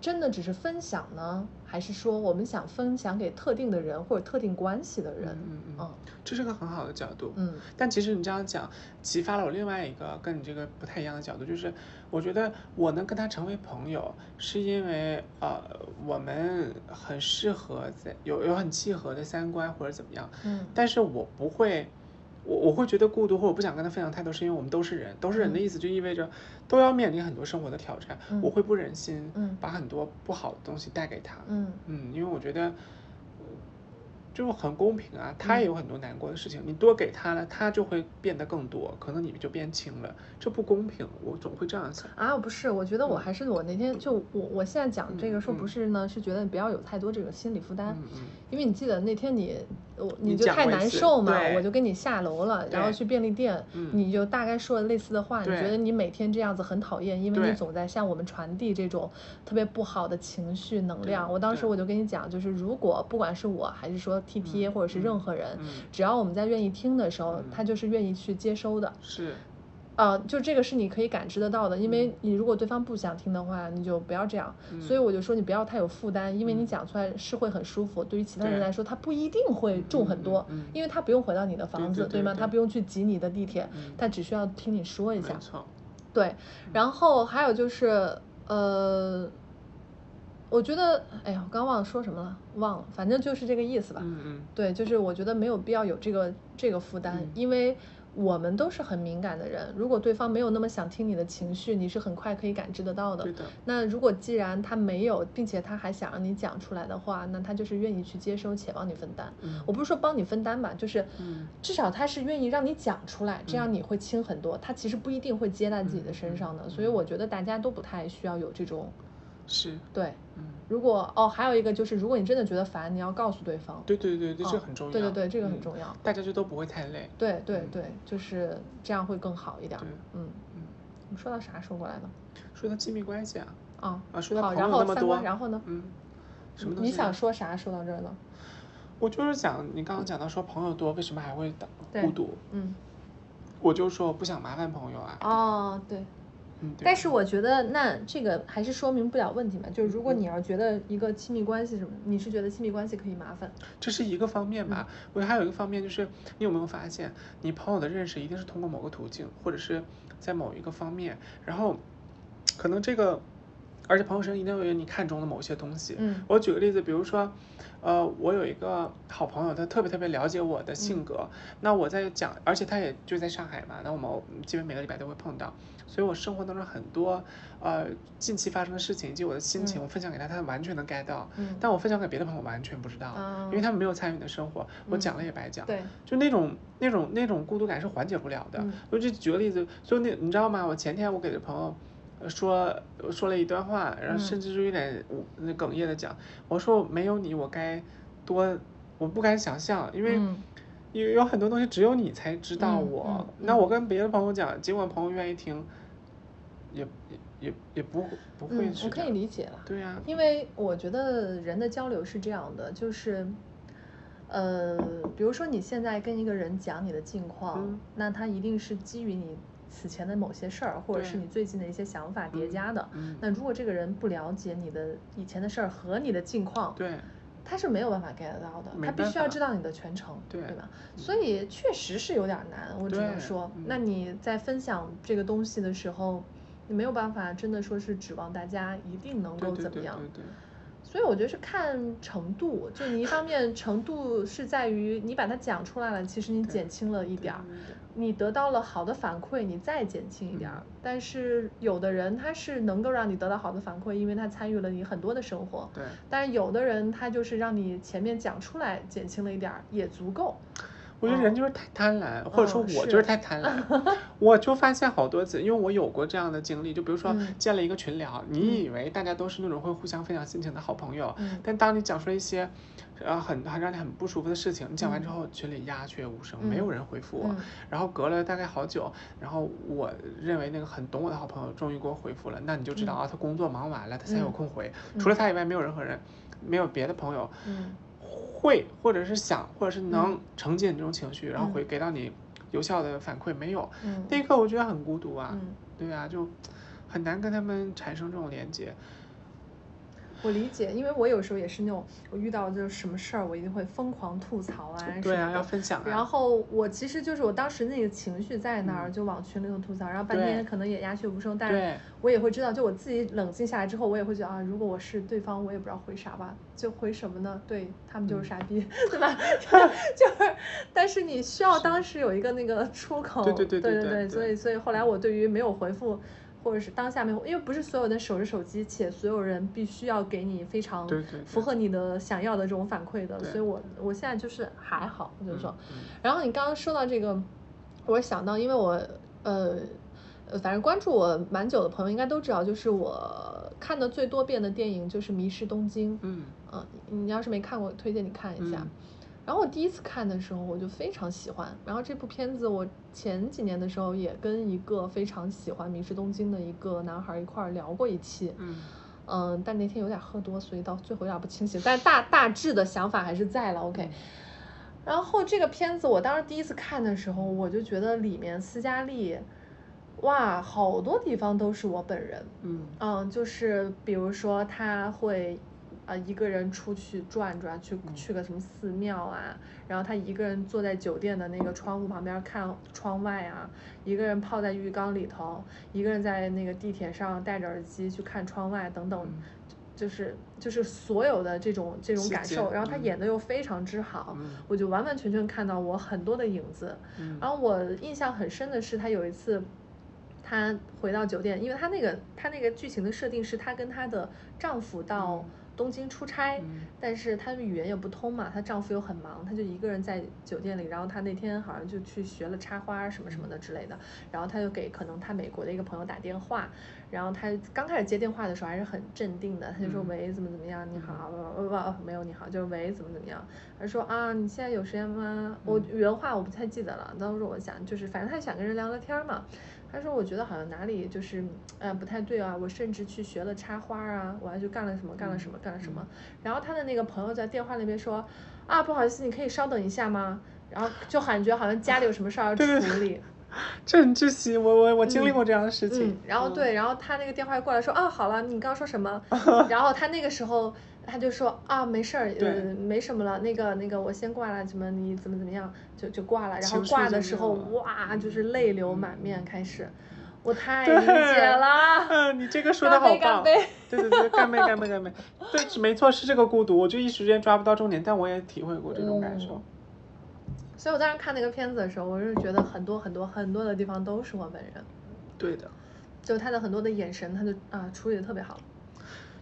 真的只是分享呢，还是说我们想分享给特定的人或者特定关系的人？嗯嗯这是个很好的角度。嗯但其实你这样讲，激发了我另外一个跟你这个不太一样的角度，就是我觉得我能跟他成为朋友，是因为呃我们很适合在有有很契合的三观或者怎么样，嗯但是我不会。我我会觉得孤独，或者不想跟他分享太多，是因为我们都是人，都是人的嗯。意思就意味着都要面临很多生活的挑战，嗯。我会不忍心嗯。把很多不好的东西带给他，嗯。嗯，因为我觉得，呃就很公平啊，他嗯。也有很多难过的事情，你多给他了，他就会变得更多，可能你们就变轻了，这不公平，我总会这样想。啊，不是，我觉得我还是我那天就我我现在讲这个说嗯不是呢，是觉得你不要有太多这个心理负担，嗯嗯。因为你记得那天你我你你就太难受嘛，我就跟你下楼了，然后去便利店，嗯你就大概说了类似的话，你觉得你每天这样子很讨厌，因为你总在向我们传递这种特别不好的情绪能量。我当时我就跟你讲，就是如果不管是我还是说 T T 嗯或者是嗯任何人，嗯只要我们在愿意听的时候，嗯他就是愿意去接收的。是，呃，就这个是你可以感知得到的，因嗯为你如果对方不想听的话，你就不要这样。所以我就说你不要太有负担，因为你嗯讲出来是会很舒服，对于其他人来说，他不一定会重很多，嗯嗯嗯因为他不用回到你的房子，吗？对对对对他不用去挤你的地铁，嗯他只需要听你说一下。对，然后还有就是呃。我觉得，哎呀，我刚忘了说什么了，忘了，反正就是这个意思吧。嗯嗯对，就是我觉得没有必要有这个这个负担，嗯因为我们都是很敏感的人。如果对方没有那么想听你的情绪，你是很快可以感知得到的对。的，那如果既然他没有，并且他还想让你讲出来的话，那他就是愿意去接收且帮你分担。嗯我不是说帮你分担吧，就是嗯至少他是愿意让你讲出来，这样嗯你会轻很多。他其实不一定会接在自己的身上的，嗯所以我觉得大家都不太需要有这种是，对。嗯，如果哦，还有一个就是，如果你真的觉得烦，你要告诉对方。对对对对，这哦很重要，对对对，这个很嗯重要。大家就都不会太累，嗯对对对，就是这样会更好一点。嗯嗯，我们说到啥说过来的？说到亲密关系啊，啊啊，说到好，朋然后友那么多三观，，然后呢？嗯，什么？你想说啥？说到这儿呢？我就是想你刚刚讲到说朋友多，为什么还会孤独？嗯，我就说我不想麻烦朋友啊，哦，对。嗯，但是我觉得，那这个还是说明不了问题嘛。就是如果嗯你要觉得一个亲密关系什么，你是觉得亲密关系可以麻烦，这是一个方面吧，我觉得还有一个方面就是，你有没有发现，你朋友的认识一定是通过某个途径，或者是在某一个方面，然后可能这个，而且朋友身上一定有你看中的某些东西。嗯。我举个例子，比如说，呃，我有一个好朋友，他特别特别了解我的嗯。性格，那我在讲，而且他也就在上海嘛，那我们基本每个礼拜都会碰到，所以我生活当中很多呃近期发生的事情以及我的心情，嗯我分享给他，他完全能 get 到。嗯，但我分享给别的朋友完全不知道，因为啊他们没有参与你的生活，我嗯讲了也白讲。对，就那种那种那种孤独感是缓解不了的。嗯我就举个例子，就那你知道吗？我前天我给的朋友呃说说了一段话，然后嗯甚至就有点哽咽的讲，我说没有你我该多，我不敢想象，因为嗯有有很多东西只有你才知道嗯我。嗯那我跟别的朋友讲，尽管朋友愿意听，也也也也不不会嗯，去我可以理解了。对呀、因为我觉得人的交流是这样的，就是，呃，比如说你现在跟一个人讲你的近况，嗯那他一定是基于你此前的某些事儿，或者是你最近的一些想法叠加的。嗯，那如果这个人不了解你的以前的事儿和你的近况，对他是没有办法 get 到的，他必须要知道你的全程，对吧？所以确实是有点难，我只能说，嗯那你在分享这个东西的时候，你没有办法真的说是指望大家一定能够怎么样。对对。所以我觉得是看程度，就你一方面程度是在于你把它讲出来了，其实你减轻了一点儿，你得到了好的反馈，你再减轻一点儿。嗯但是有的人他是能够让你得到好的反馈，因为他参与了你很多的生活。对，但是有的人他就是让你前面讲出来减轻了一点儿也足够。我觉得人就是太贪婪，或者说嗯我就是。是太贪婪。我就发现好多次，因为我有过这样的经历，就比如说嗯。建了一个群聊，你以为大家都是那种会互相分享心情的好朋友，嗯。但当你讲出了一些，呃，很很让你很不舒服的事情，你讲完之嗯。后，群里鸦雀无声，没有人回复我。嗯。然后隔了大概好久，然后我认为那个很懂我的好朋友终于给我回复了，那你就知道啊，他工作忙完了，他才有嗯空回。嗯除了他以外，没有任何人，没有别的朋友嗯会或者是想或者是能嗯承接你这种情绪，然后嗯回给到你有效的反馈，没有。嗯那一刻我觉得很孤独啊，嗯，对啊，就很难跟他们产生这种连接。我理解，因为我有时候也是那种，我遇到就是什么事儿，我一定会疯狂吐槽啊对啊，要分享啊。然后我其实就是我当时那个情绪在那儿，嗯就往群里头吐槽，然后半天可能也鸦雀无声，但是，我也会知道，就我自己冷静下来之后，我也会觉得啊，如果我是对方，我也不知道回啥吧，就回什么呢？对他们就是嗯傻逼，对吧？就是，但是你需要当时有一个那个出口，对对对对对对所以所以后来我对于没有回复。或者是当下没有，因为不是所有人守着手机，且所有人必须要给你非常符合你的想要的这种反馈的，对。所以我我现在就是还好，就是说，嗯。然后你刚刚说到这个，我想到，因为我呃呃，反正关注我蛮久的朋友应该都知道，就是我看的最多遍的电影就是《迷失东京》。嗯。嗯，你要是没看过，推荐你看一下。嗯然后我第一次看的时候，我就非常喜欢。然后这部片子，我前几年的时候也跟一个非常喜欢《迷失东京》的一个男孩一块儿聊过一期。嗯嗯，但那天有点喝多，所以到最后有点不清醒，但大大致的想法还是在了。OK，、然后这个片子我当时第一次看的时候，我就觉得里面斯嘉丽，哇，好多地方都是我本人。嗯嗯，就是比如说他会，呃，一个人出去转转，去嗯。去个什么寺庙啊，然后他一个人坐在酒店的那个窗户旁边看窗外啊，一个人泡在浴缸里头，一个人在那个地铁上戴着耳机去看窗外等等，嗯。就是就是所有的这种这种感受，然后他嗯。演的又非常之好，嗯。我就完完全全看到我很多的影子。嗯。然后我印象很深的是，他有一次，她回到酒店，因为她那个她那个剧情的设定是她跟她的丈夫到嗯东京出差，嗯。但是她们语言也不通嘛，她丈夫又很忙，她就一个人在酒店里，然后她那天好像就去学了插花什么什么的之类的，然后她就给可能她美国的一个朋友打电话，然后她刚开始接电话的时候还是很镇定的，她就说嗯喂怎么怎么样，你好，不不不没有你好，就是喂怎么怎么样，她说啊你现在有时间吗？我嗯。原话我不太记得了，当时我想就是反正她想跟人聊聊天嘛。她说：“我觉得好像哪里就是，呃，不太对啊。我甚至去学了插花啊，我还去干了什么，干了什么，干了什么。然后他的那个朋友在电话那边说：‘啊，不好意思，你可以稍等一下吗？’然后就感觉好像家里有什么事儿要处对对理。这很窒息，我我我经历嗯过这样的事嗯情。，然后对，然后他那个电话过来说：‘啊，好了，你刚刚说什么？’然后他那个时候他就说：‘啊，没事儿，呃，没什么了。那个那个，我先挂了，怎么你怎么怎么样，就就挂了。然后挂的时候，哇，就是泪流满面，开始。我太理解了。嗯，你这个说的好棒。干杯对对对，干杯干杯干杯。对，没错，是这个孤独，我就一时间抓不到重点，但我也体会过这种感受。所以我当时看那个片子的时候，我是觉得很多很多很多的地方都是我本人，对的，就他的很多的眼神，他就啊处理的特别好。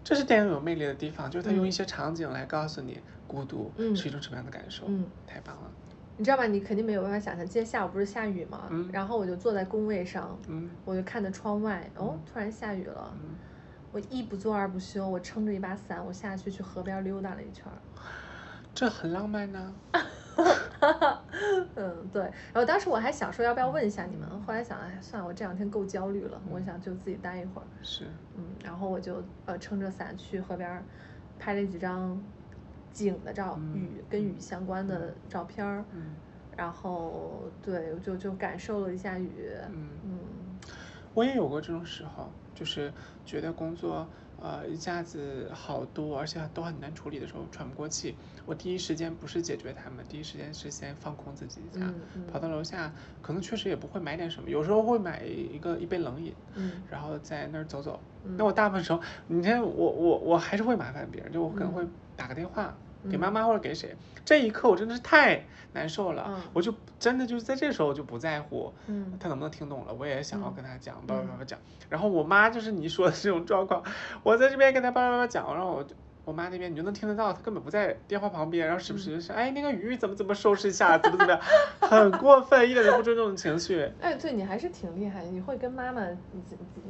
这是电影有魅力的地方，就是它用嗯一些场景来告诉你孤独嗯是一种什么样的感受。嗯，太棒了。你知道吧？你肯定没有办法想象，今天下午不是下雨吗？嗯然后我就坐在工位上，嗯我就看着窗外，哦嗯，突然下雨了。嗯，我一不做二不休，我撑着一把伞，我下去去河边溜达了一圈儿。这很浪漫呢、嗯，对。然后当时我还想说要不要问一下你们，后来想，哎，算了，我这两天够焦虑了，我想就自己待一会儿。是，嗯，然后我就呃撑着伞去河边儿拍了几张景的照，嗯雨跟雨相关的照片儿，嗯。然后对，就就感受了一下雨，嗯。嗯。我也有过这种时候，就是觉得工作呃一下子好多，而且都很难处理的时候，喘不过气。我第一时间不是解决他们，第一时间是先放空自己一下，嗯嗯跑到楼下，可能确实也不会买点什么，有时候会买一个一杯冷饮，嗯然后在那儿走走。嗯那我大部分时候，你看我我我还是会麻烦别人，就我可能嗯会打个电话。给嗯。妈妈或者给谁，这一刻我真的是太难受了，嗯。我就真的就是在这时候我就不在乎，嗯。他能不能听懂了，我也想要嗯跟他讲，叭叭叭叭讲。然后我妈就是你说的这种状况，我在这边跟他叭叭叭讲，然后我就我妈那边你就能听得到，她根本不在电话旁边，然后时不时就是，哎，那个鱼怎么怎么收拾一下，怎么怎么样，很过分，一点都不尊重情绪。哎，对你还是挺厉害，你会跟妈妈、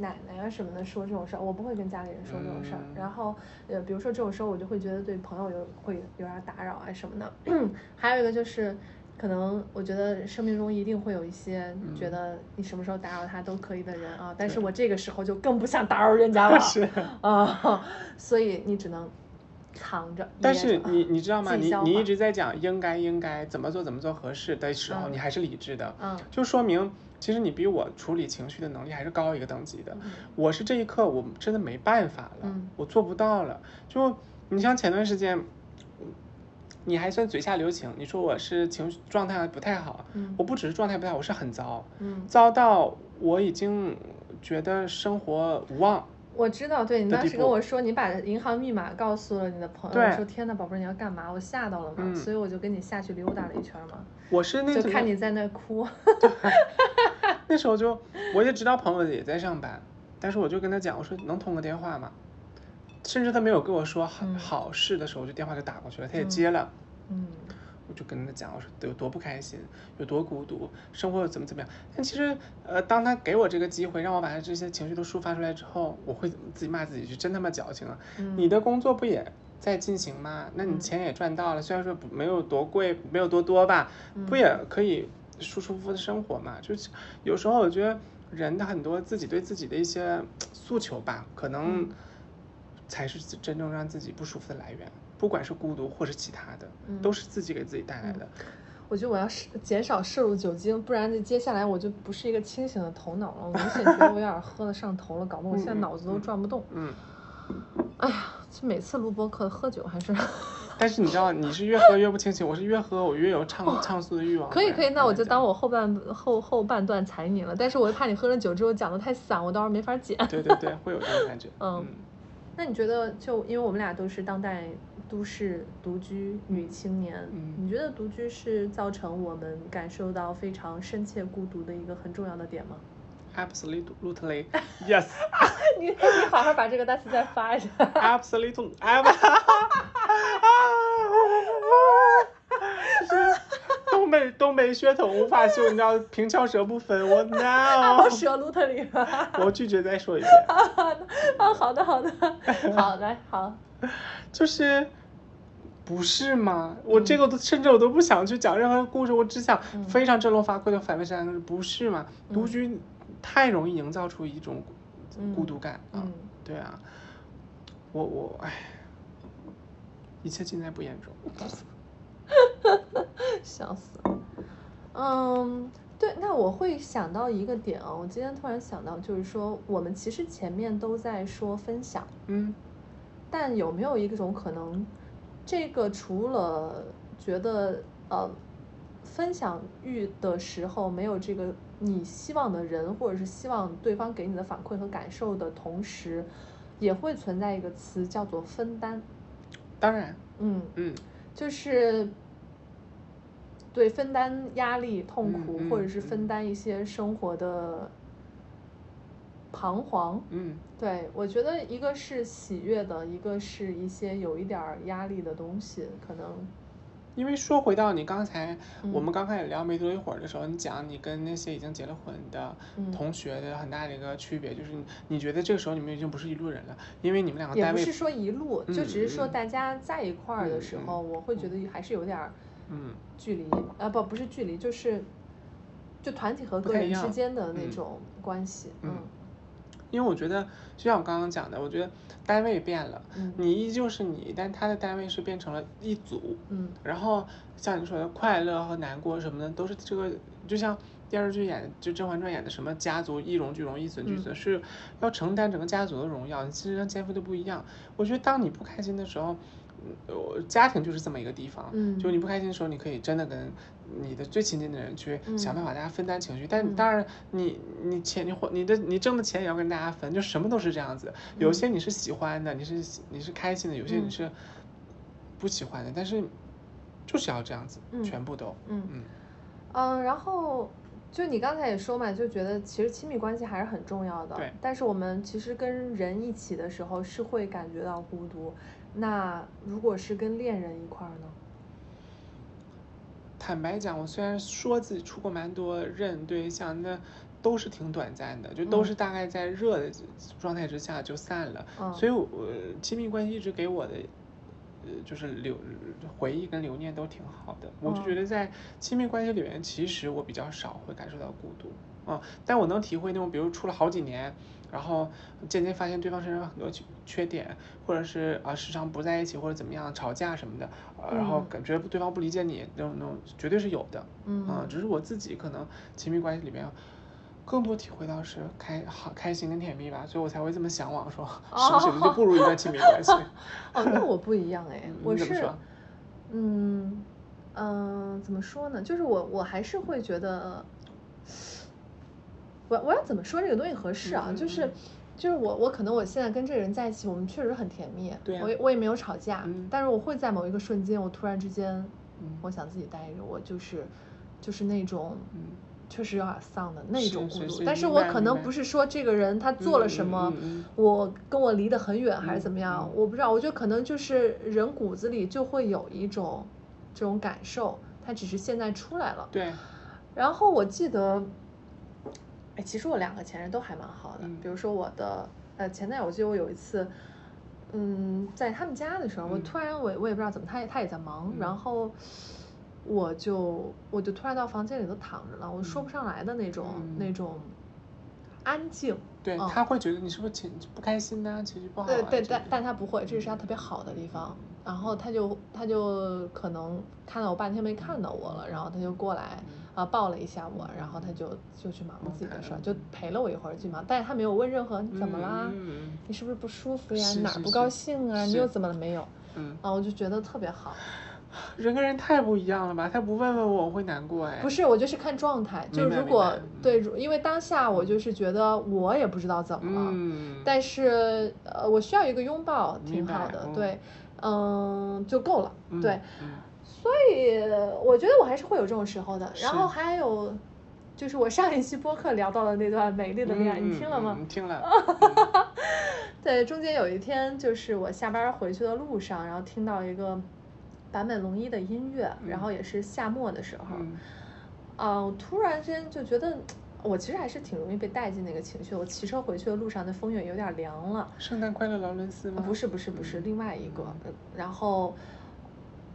奶奶啊什么的说这种事儿，我不会跟家里人说这种事儿。嗯然后，呃，比如说这种时候，我就会觉得对朋友有会有点打扰啊什么的。还有一个就是，可能我觉得生命中一定会有一些觉得你什么时候打扰他都可以的人啊，但是我这个时候就更不想打扰人家了 是，啊，所以你只能藏着。但是你你知道吗？你你一直在讲应该应该怎么做怎么做合适的时候，嗯你还是理智的，嗯就说明其实你比我处理情绪的能力还是高一个等级的。嗯我是这一刻我真的没办法了，嗯我做不到了。就你像前段时间，你还算嘴下留情，你说我是情绪状态不太好，嗯我不只是状态不太好，我是很糟，嗯，糟到我已经觉得生活无望。我知道，对你当时跟我说，你把银行密码告诉了你的朋友，我说天呐，宝贝儿你要干嘛？我吓到了嘛，嗯所以我就跟你下去溜达了一圈嘛，我是那就看你在那哭。那时候就我也知道朋友也在上班，但是我就跟他讲，我说能通个电话吗？甚至他没有跟我说好嗯好事的时候，我就电话就打过去了，他也嗯接了。嗯我就跟他讲，我说有多不开心，有多孤独，生活又怎么怎么样。但其实，呃，当他给我这个机会，让我把他这些情绪都抒发出来之后，我会自己骂自己，就真他妈矫情啊！嗯，你的工作不也在进行吗？那你嗯钱也赚到了，虽然说不没有多贵，没有多多吧，不也可以舒舒服服的生活嘛？就是有时候我觉得人的很多自己对自己的一些诉求吧，可能嗯才是真正让自己不舒服的来源。不管是孤独或是其他的，嗯都是自己给自己带来的。我觉得我要是减少摄入酒精，不然这接下来我就不是一个清醒的头脑了。我明显觉得我有点喝的上头了，搞得我现在脑子都转不动。嗯，哎呀，这每次录播课喝酒还是 但是你知道，你是越喝越不清醒，我是越喝我越有畅畅诉的欲望。可以可以，那我就当我。我后半后后半段踩你了。但是我又怕你喝了酒之后讲的太散，我到时候没法剪。对对对，会有这种感觉。嗯那你觉得，就因为我们俩都是当代都市独居女青年，嗯你觉得独居是造成我们感受到非常深切孤独的一个很重要的点吗？Absolutely, yes, 你你好好把这个单词再发一下。absolutely, ab 就 是东北东北血统无法修，你知道平翘舌不分，我 no，我舌撸特里。我拒绝再说一遍。啊，好的好的，好来好，就是不是吗？我这个都甚至我都不想去讲任何故事，我只想嗯非常振聋发聩的反问三个：不是吗？嗯独居太容易营造出一种嗯孤独感啊！嗯对啊，我我哎，一切尽在不言中。笑死了。嗯，对，那我会想到一个点啊，我今天突然想到，就是说我们其实前面都在说分享。嗯但有没有一种可能，这个除了觉得呃分享欲的时候没有这个你希望的人，或者是希望对方给你的反馈和感受的同时，也会存在一个词叫做分担。当然，嗯，嗯就是对分担压力、痛苦，或者是分担一些生活的彷徨。嗯对，我觉得一个是喜悦的，一个是一些有一点儿压力的东西，可能，因为说回到你刚才，我嗯们刚开始聊没多一会儿的时候，你讲你跟那些已经结了婚的嗯。同学的很大的一个区别，就是你你觉得这个时候你们已经不是一路人了，因为你们两个单位也不是说一路，就嗯只是说嗯大家在一块儿的时候，我会觉得还是有点儿嗯。距离，啊不不是距离，就是就团体和个人之间的那嗯。种关系，嗯。嗯因为我觉得，就像我刚刚讲的，我觉得单位变了，嗯你依旧是你，但他的单位是变成了一组，嗯然后像你说的快乐和难过什么的，都是这个，就像电视剧演的，就《甄嬛传》演的什么家族一荣俱荣，一损俱损，是要承担整个家族的荣耀，你其实跟肩负的不一样。我觉得当你不开心的时候，家庭就是这么一个地方，嗯就你不开心的时候，你可以真的跟你的最亲近的人去嗯想办法大家分担情绪，但嗯当然你你钱你花你的你挣的钱也要跟大家分，就什么都是这样子。有些你是喜欢的，你是你是开心的，有些你嗯是不喜欢的，但是就是要这样子，嗯全部都，嗯嗯嗯，然后就你刚才也说嘛，就觉得其实亲密关系还是很重要的。对但是我们其实跟人一起的时候是会感觉到孤独，那如果是跟恋人一块儿呢？坦白讲，我虽然说自己处过蛮多任对象，那都是挺短暂的，就都是大概在热的状态之下就散了。嗯所以我，亲密关系一直给我的，呃，就是留回忆跟留念都挺好的。我就嗯觉得在亲密关系里面，其实我比较少会感受到孤独。啊、但我能体会那种，比如处了好几年，然后渐渐发现对方身上有很多缺缺点，或者是啊、时常不在一起或者怎么样吵架什么的，呃，然后嗯感觉对方不理解你，那种那种绝对是有的。嗯啊，只是我自己可能亲密关系里面更多体会到是开好开心跟甜蜜吧，所以我才会这么向往说，时不时的就步入一段亲密关系。哦，那我不一样哎，嗯我是嗯嗯、怎么说呢？就是我我还是会觉得，我我要怎么说这个东西合适啊？就是嗯就是我我可能我现在跟这个人在一起，我们确实很甜蜜，对啊我也我也没有吵架，嗯但是我会在某一个瞬间，我突然之间，嗯我想自己待着，我就是就是那种。嗯确实有点丧的那种孤独，是是但是明白我可能白不是说这个人他做了嗯什么，嗯嗯我跟我离得很远还是嗯怎么样，嗯我不知道。我觉得可能就是人骨子里就会有一种这种感受，他只是现在出来了。对，然后我记得，哎，其实我两个前任都还蛮好的，嗯。比如说我的呃前男友，我记得我有一次，嗯，在他们家的时候，我嗯。突然我我也不知道怎么，他也他也在忙，嗯。然后我就我就突然到房间里头躺着了，我说不上来的那种、嗯。那种安静。对，嗯。他会觉得你是不是情不开心呐、情绪不好啊？对对，但但他不会，这是他特别好的地方。然后他就他就可能看到我半天没看到我了，然后他就过来啊、抱了一下我，然后他就就去忙自己的事儿，就陪了我一会儿去忙。但是他没有问任何你怎么啦，嗯你是不是不舒服呀？是是哪儿不高兴啊？你又怎么了没有？嗯，啊，我就觉得特别好。人跟人太不一样了吧？他不问问我，我会难过哎。不是，我就是看状态，就是如果对，如因为当下我就是觉得我也不知道怎么了，嗯，但是呃，我需要一个拥抱，挺好的，嗯对，嗯，就够了，嗯对，嗯所以我觉得我还是会有这种时候的。然后还有，就是我上一期播客聊到的那段美丽的恋爱，嗯你听了吗？嗯听了。对，中间有一天就是我下班回去的路上，然后听到一个坂本龙一的音乐，然嗯后也是夏末的时候，嗯啊、我突然之间就觉得。我其实还是挺容易被带进那个情绪。我骑车回去的路上，那风也有点凉了。圣诞快乐，劳伦斯吗？不是不是不是，嗯另外一个。呃然后，呃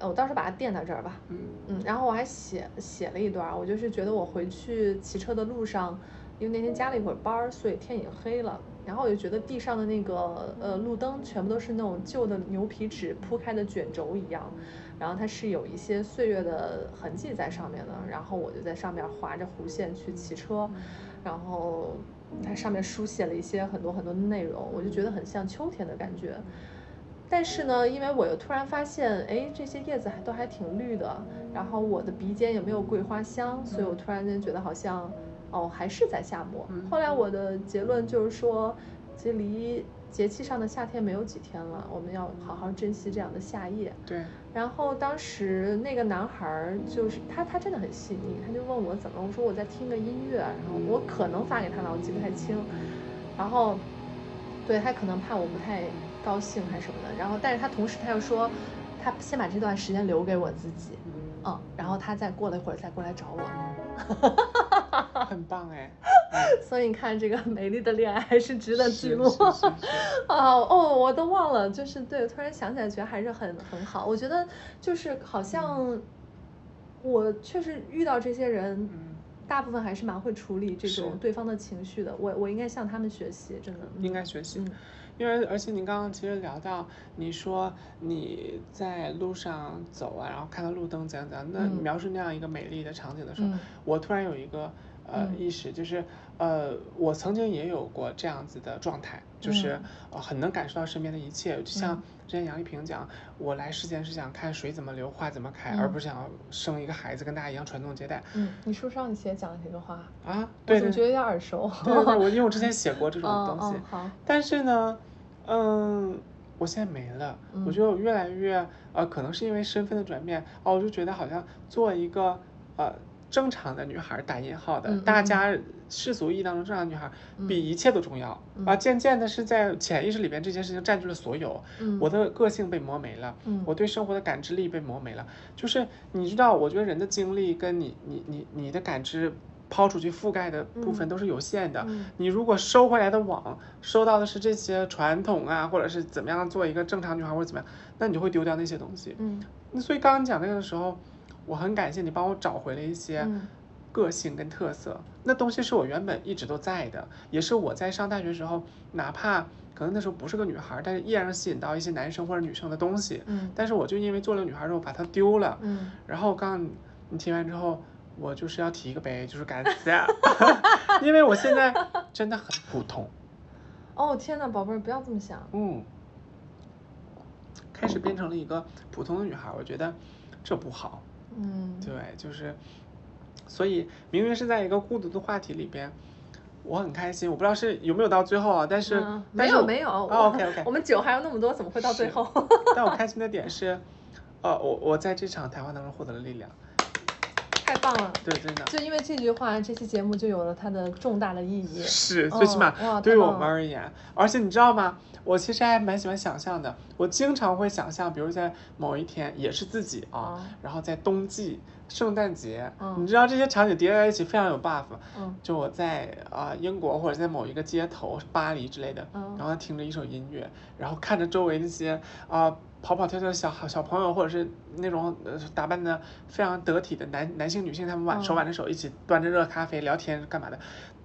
我到时候把它垫到这儿吧。嗯嗯，然后我还写写了一段儿，我就是觉得我回去骑车的路上，因为那天加了一会儿班儿，所以天已经黑了。然后我就觉得地上的那个呃路灯全部都是那种旧的牛皮纸铺开的卷轴一样，然后它是有一些岁月的痕迹在上面的。然后我就在上面划着弧线去骑车，然后它上面书写了一些很多很多的内容，我就觉得很像秋天的感觉。但是呢，因为我又突然发现，哎，这些叶子还都还挺绿的，然后我的鼻尖也没有桂花香，所以我突然间觉得好像，哦，还是在夏末。嗯后来我的结论就是说，其实离节气上的夏天没有几天了，我们要好好珍惜这样的夏夜。对，然后当时那个男孩儿就是他，他真的很细腻，他就问我怎么了，我说我在听个音乐，然后我可能发给他了，我记不太清，然后，对他可能怕我不太高兴还是什么的，然后但是他同时他又说，他先把这段时间留给我自己，嗯，然后他再过了一会儿再过来找我，很棒哎。所以你看这个美丽的恋爱还是值得记录。啊哦，我都忘了，就是对，突然想起来，觉得还是很很好。我觉得就是好像我确实遇到这些人，嗯，大部分还是蛮会处理这种对方的情绪的。我我应该向他们学习，真的。嗯应该学习嗯。因为而且你刚刚其实聊到，你说你在路上走啊，然后看到路灯怎样怎样，那嗯。描述那样一个美丽的场景的时候，嗯。我突然有一个呃嗯意识，就是呃我曾经也有过这样子的状态，就是、嗯呃很能感受到身边的一切，就像嗯之前杨丽萍讲，我来世间是想看水怎么流，花怎么开，嗯而不是想要生一个孩子跟大家一样传宗接代嗯，你书上写讲了这个话，啊。我对对怎么觉得有点耳熟？对对对，我因为我之前 写过这种嗯东西。嗯，好，但是呢，嗯，我现在没了，嗯我觉得我越来越呃，可能是因为身份的转变，哦，我就觉得好像做一个呃正常的女孩，打引号的，大家世俗意义当中正常女孩，比一切都重要、嗯啊！渐渐的是在潜意识里边，这件事情占据了所有，嗯我的个性被磨没了，嗯我对生活的感知力被磨没了。就是你知道，我觉得人的精力跟你你你你的感知抛出去覆盖的部分嗯都是有限的。嗯你如果收回来的网收到的是这些传统啊，或者是怎么样做一个正常女孩或者怎么样，那你就会丢掉那些东西。嗯那所以刚刚讲那个的时候，我很感谢你帮我找回了一些嗯个性跟特色。那东西是我原本一直都在的，也是我在上大学时候，哪怕可能那时候不是个女孩，但是依然能吸引到一些男生或者女生的东西。嗯但是我就因为做了女孩之后把它丢了。嗯然后刚刚你听完之后，我就是要提一个杯，就是感谢，因为我现在真的很普通。哦天呐，宝贝儿，不要这么想。嗯，开始变成了一个普通的女孩，我觉得这不好。嗯对，就是，所以明明是在一个孤独的话题里边，我很开心。我不知道是有没有到最后啊，但是、没有没有。哦 OK，OK 我们酒还有那么多，怎么会到最后？但我开心的点是，呃，我我在这场谈话当中获得了力量。太棒了！对，真的就因为这句话，这期节目就有了它的重大的意义。是最起码哦对于我们而言，而且你知道吗？我其实还蛮喜欢想象的。我经常会想象，比如在某一天，也是自己啊，哦然后在冬季、圣诞节，嗯你知道这些场景叠在一起非常有 buff。嗯就我在啊、呃英国或者在某一个街头，巴黎之类的，嗯然后听着一首音乐，然后看着周围那些啊、跑跑跳跳的小小朋友，或者是那种呃打扮的非常得体的男男性女性，他们挽手嗯挽着手一起端着热咖啡聊天干嘛的，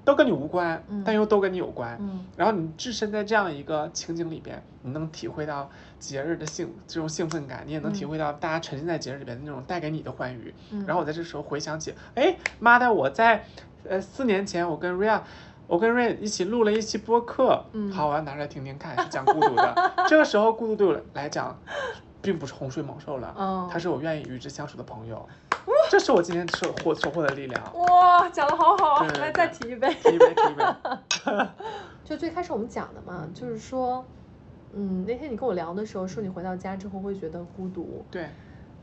都跟你无关，嗯但又都跟你有关。嗯然后你置身在这样一个情景里边，你能体会到节日的兴这种兴奋感，你也能体嗯会到大家沉浸在节日里边的那种带给你的欢愉。嗯。然后我在这时候回想起，哎妈的，我在呃四年前我跟 Ria，我跟 Ria 一起录了一期播客，嗯好，我要拿出来听听看，是讲孤独的。这个时候孤独对我来讲，并不是洪水猛兽了，哦他是我愿意与之相处的朋友，这是我今天收获收获的力量。哇，讲的好好，对对来再提一杯。提一杯，提一杯。就最开始我们讲的嘛，就是说，嗯，那天你跟我聊的时候说你回到家之后会觉得孤独，对，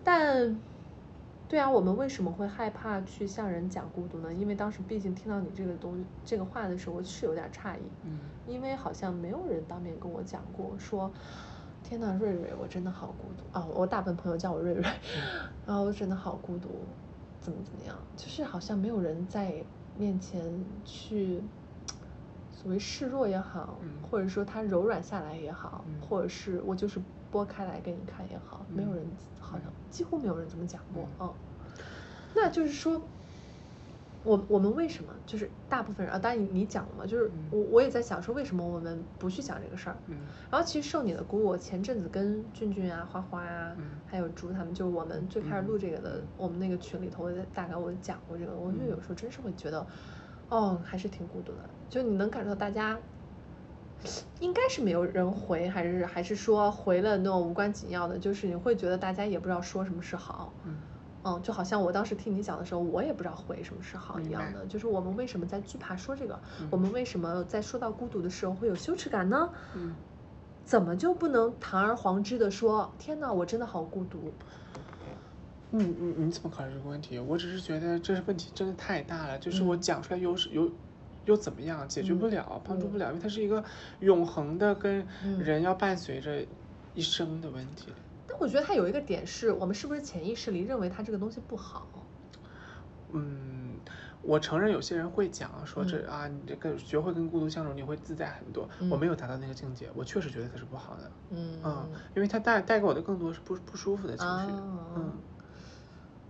但，对啊，我们为什么会害怕去向人讲孤独呢？因为当时毕竟听到你这个东这个话的时候，我是有点诧异，嗯因为好像没有人当面跟我讲过说。天呐，瑞瑞，我真的好孤独啊！我大部分朋友叫我瑞瑞，啊，我真的好孤独，怎么怎么样？就是好像没有人在面前去所谓示弱也好，嗯。或者说他柔软下来也好，嗯。或者是我就是拨开来给你看也好，没有嗯人。好像几乎没有人这么讲过嗯。啊、那就是说，我我们为什么就是大部分人啊？当然你你讲了嘛，就是嗯我我也在想说，为什么我们不去讲这个事儿？嗯。然后其实受你的鼓舞，我前阵子跟俊俊啊、花花啊，嗯。还有猪他们，就是我们最开始录这个的，我们那个群里头，我在大概我讲过这个，我就嗯。有时候真是会觉得，哦，还是挺孤独的。就你能感受到大家，应该是没有人回，还是还是说回了那种无关紧要的，就是你会觉得大家也不知道说什么是好。嗯嗯，就好像我当时听你讲的时候，我也不知道回什么是好一样的。就是我们为什么在惧怕说这个？嗯我们为什么在说到孤独的时候会有羞耻感呢？嗯怎么就不能堂而皇之的说，天哪，我真的好孤独？你你你怎么考虑这个问题？我只是觉得这是问题真的太大了，就是我嗯讲出来又是又又怎么样，解决不嗯了，帮助嗯不了，因为它是一个永恒的跟嗯人要伴随着一生的问题。但我觉得它有一个点是，我们是不是潜意识里认为它这个东西不好？嗯，我承认有些人会讲说这、嗯啊，你这个学会跟孤独相处，你会自在很多。我嗯没有达到那个境界，我确实觉得它是不好的。嗯嗯，因为它带带给我的更多是不不舒服的情绪。啊嗯，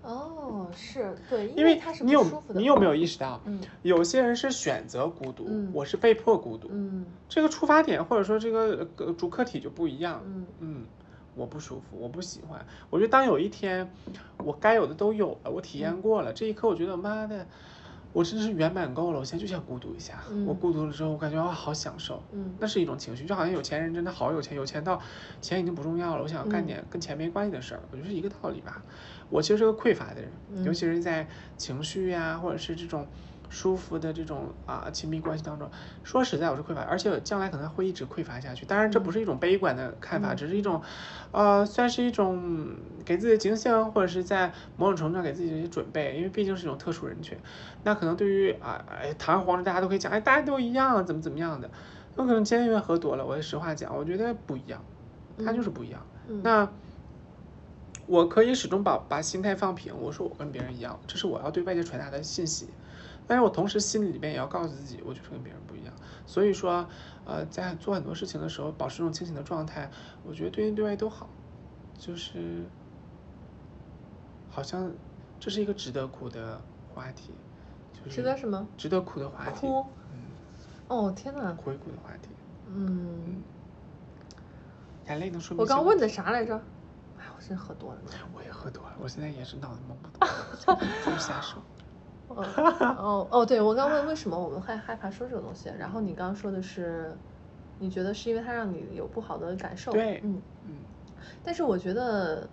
哦，是对，因为他是你有。你有没有意识到，嗯有些人是选择孤独，嗯我是被迫孤独。嗯这个出发点或者说这个呃主客体就不一样。嗯嗯，我不舒服，我不喜欢。我觉得当有一天我该有的都有了，我体嗯验过了，这一刻我觉得妈的，我真是圆满够了。我现在就想孤独一下。我嗯孤独了之后，我感觉哇好享受。嗯那是一种情绪，就好像有钱人真的好有钱，有钱到钱已经不重要了，我想要干嗯点跟钱没关系的事儿，我觉得是一个道理吧。我其实是个匮乏的人，尤嗯其是在情绪呀、或者是这种舒服的这种啊亲密关系当中，说实在我是匮乏，而且将来可能会一直匮乏下去。当然这不是一种悲观的看法，只是一种，呃，算是一种给自己的警醒，或者是在某种程度上给自己的一些准备，因为毕竟是一种特殊人群。那可能对于啊，哎，堂而皇之大家都可以讲，哎，大家都一样，怎么怎么样的，有可能今天因为喝多了，我实话讲，我觉得不一样，他就是不一样。那。我可以始终把把心态放平，我说我跟别人一样，这是我要对外界传达的信息。但是我同时心里边也要告诉自己，我就是跟别人不一样。所以说，呃，在做很多事情的时候，保持这种清醒的状态，我觉得对内对外都好。就是，好像这是一个值得哭的话题。值得什么？值得哭的话题。哭。嗯。哦天哪。回顾的话题。嗯。眼泪能说明。我刚问的啥来着？真喝多了，我也喝多了，我现在也是脑子懵不懂，就瞎说。哦哦，对，我刚问为什么我们害害怕说这个东西，然后你刚刚说的是，你觉得是因为它让你有不好的感受？对，嗯嗯。但是我觉得，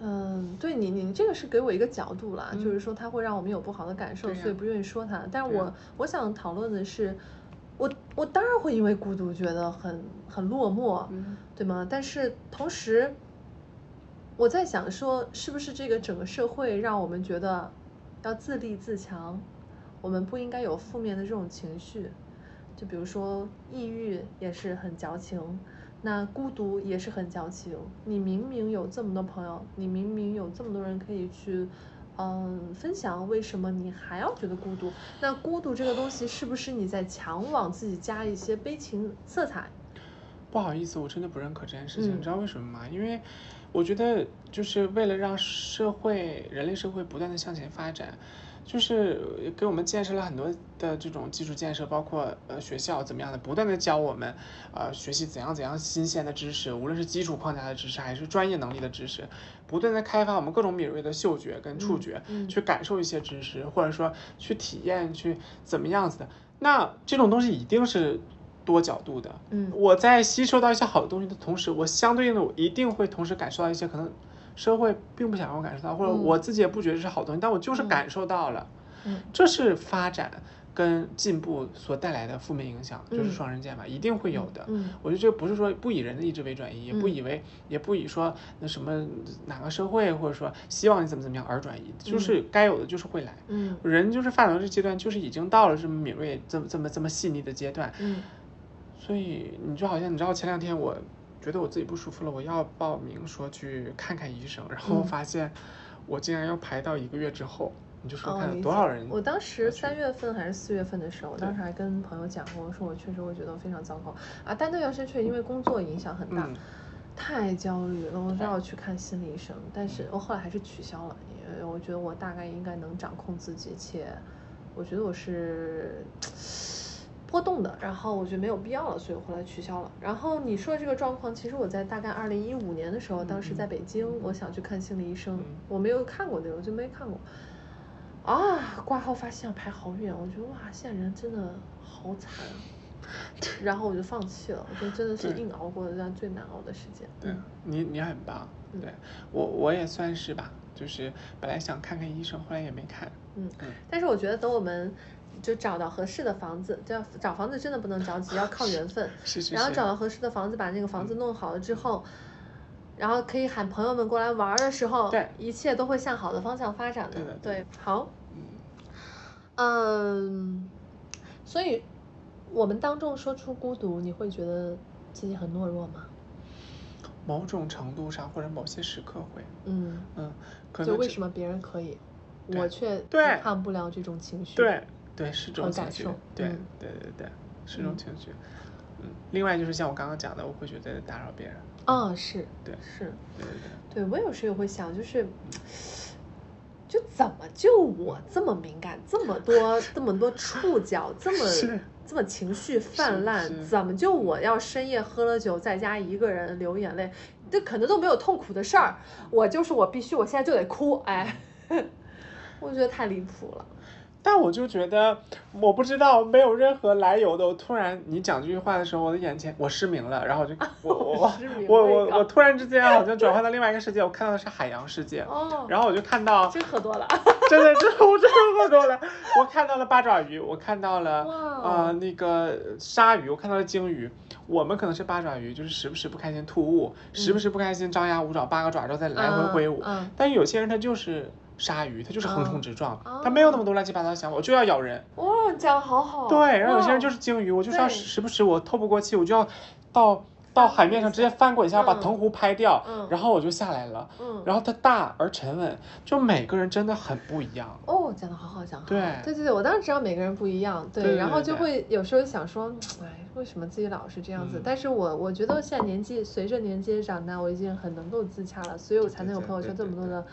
嗯，对你你这个是给我一个角度了，就是说它会让我们有不好的感受，所以不愿意说它。但是我我想讨论的是，我我当然会因为孤独觉得很很落寞，对吗？但是同时。我在想说，是不是这个整个社会让我们觉得要自立自强，我们不应该有负面的这种情绪，就比如说抑郁也是很矫情，那孤独也是很矫情。你明明有这么多朋友，你明明有这么多人可以去，嗯，分享，为什么你还要觉得孤独？那孤独这个东西是不是你在强往自己加一些悲情色彩？不好意思，我真的不认可这件事情，你知道为什么吗？因为。我觉得就是为了让社会、人类社会不断的向前发展，就是给我们建设了很多的这种基础建设，包括呃学校怎么样的，不断的教我们，呃学习怎样怎样新鲜的知识，无论是基础框架的知识，还是专业能力的知识，不断的开发我们各种敏锐的嗅觉跟触觉，去感受一些知识，或者说去体验去怎么样子的，那这种东西一定是。多角度的，嗯，我在吸收到一些好的东西的同时，我相对应的我一定会同时感受到一些可能社会并不想让我感受到，或者我自己也不觉得是好东西，但我就是感受到了，嗯，这是发展跟进步所带来的负面影响，就是双刃剑嘛，一定会有的。嗯，我觉得这不是说不以人的意志为转移，也不以为也不以说那什么哪个社会或者说希望你怎么怎么样而转移，就是该有的就是会来。嗯，人就是发展到这阶段，就是已经到了这么敏锐、这么这么这么细腻的阶段。嗯。所以你就好像你知道前两天我觉得我自己不舒服了，我要报名说去看看医生，然后发现我竟然要排到一个月之后。你就说看多少人？我当时三月份还是四月份的时候，我当时还跟朋友讲过，我说我确实我觉得非常糟糕啊。但那段时间却因为工作影响很大，太焦虑了，我都要去看心理医生。但是我后来还是取消了，因为我觉得我大概应该能掌控自己，且我觉得我是。波动的，然后我觉得没有必要了，所以我后来取消了。然后你说的这个状况，其实我在大概二零一五年的时候，当时在北京，我想去看心理医生，我没有看过那个，我就没看过。啊，挂号发现要排好远，我觉得哇，现在人真的好惨啊。然后我就放弃了，我觉得真的是硬熬过了最难熬的时间。对你，你很棒。对我，我也算是吧，就是本来想看看医生，后来也没看。嗯嗯。但是我觉得等我们。就找到合适的房子，要找房子真的不能着急，要靠 缘分。是是然后找到合适的房子，把那个房子弄好了之后，然后可以喊朋友们过来玩的时候，对，一切都会向好的方向发展的。对好。嗯。所以，我们当众说出孤独，你会觉得自己很懦弱吗？某种程度上，或者某些时刻会。嗯嗯。就为什么别人可以，我却对抗不了这种情绪？对。对，是这种情绪。对，对对对，是这种情绪。嗯，另外就是像我刚刚讲的，我会觉得打扰别人。啊，是。对，是。对对对。对我有时也会想，就是，就怎么就我这么敏感，这么多这么多触 角，这么这么情绪泛滥，怎么就我要深夜喝了酒，在家一个人流眼泪，这可能都没有痛苦的事儿，我就是我必须，我现在就得哭，哎，我觉得太离谱了。但我就觉得，我不知道，没有任何来由的。我突然你讲这句话的时候，我的眼前我失明了，然后我就我 我我我我突然之间好像转换到另外一个世界，我看到的是海洋世界。哦。然后我就看到。真喝多了。真的，真的，我真的喝多了。我看到了八爪鱼，我看到了哇哦呃那个鲨鱼，我看到了鲸鱼。我们可能是八爪鱼，就是时不时不开心吐雾，时不时不开心张牙舞爪，八个爪之后再来回挥舞。嗯嗯但是有些人他就是鲨鱼，它就是横冲直撞，哦他没有那么多乱七八糟的想法，我就要咬人。哇，讲的好好。对，然后有些人就是鲸鱼，我就是要时不时我透不过气，我就要到到海面上直接翻滚一下，把嗯藤壶拍掉，嗯然后我就下来了。嗯，然后它大而沉稳，就每个人真的很不一样。哦，讲的好好，讲得好。对对对对，我当然知道每个人不一样，对，对对然后就会有时候想说，哎，为什么自己老是这样子？嗯但是我我觉得现在年纪随着年纪的长大，我已经很能够自洽了，所以我才能有朋友圈这么多的。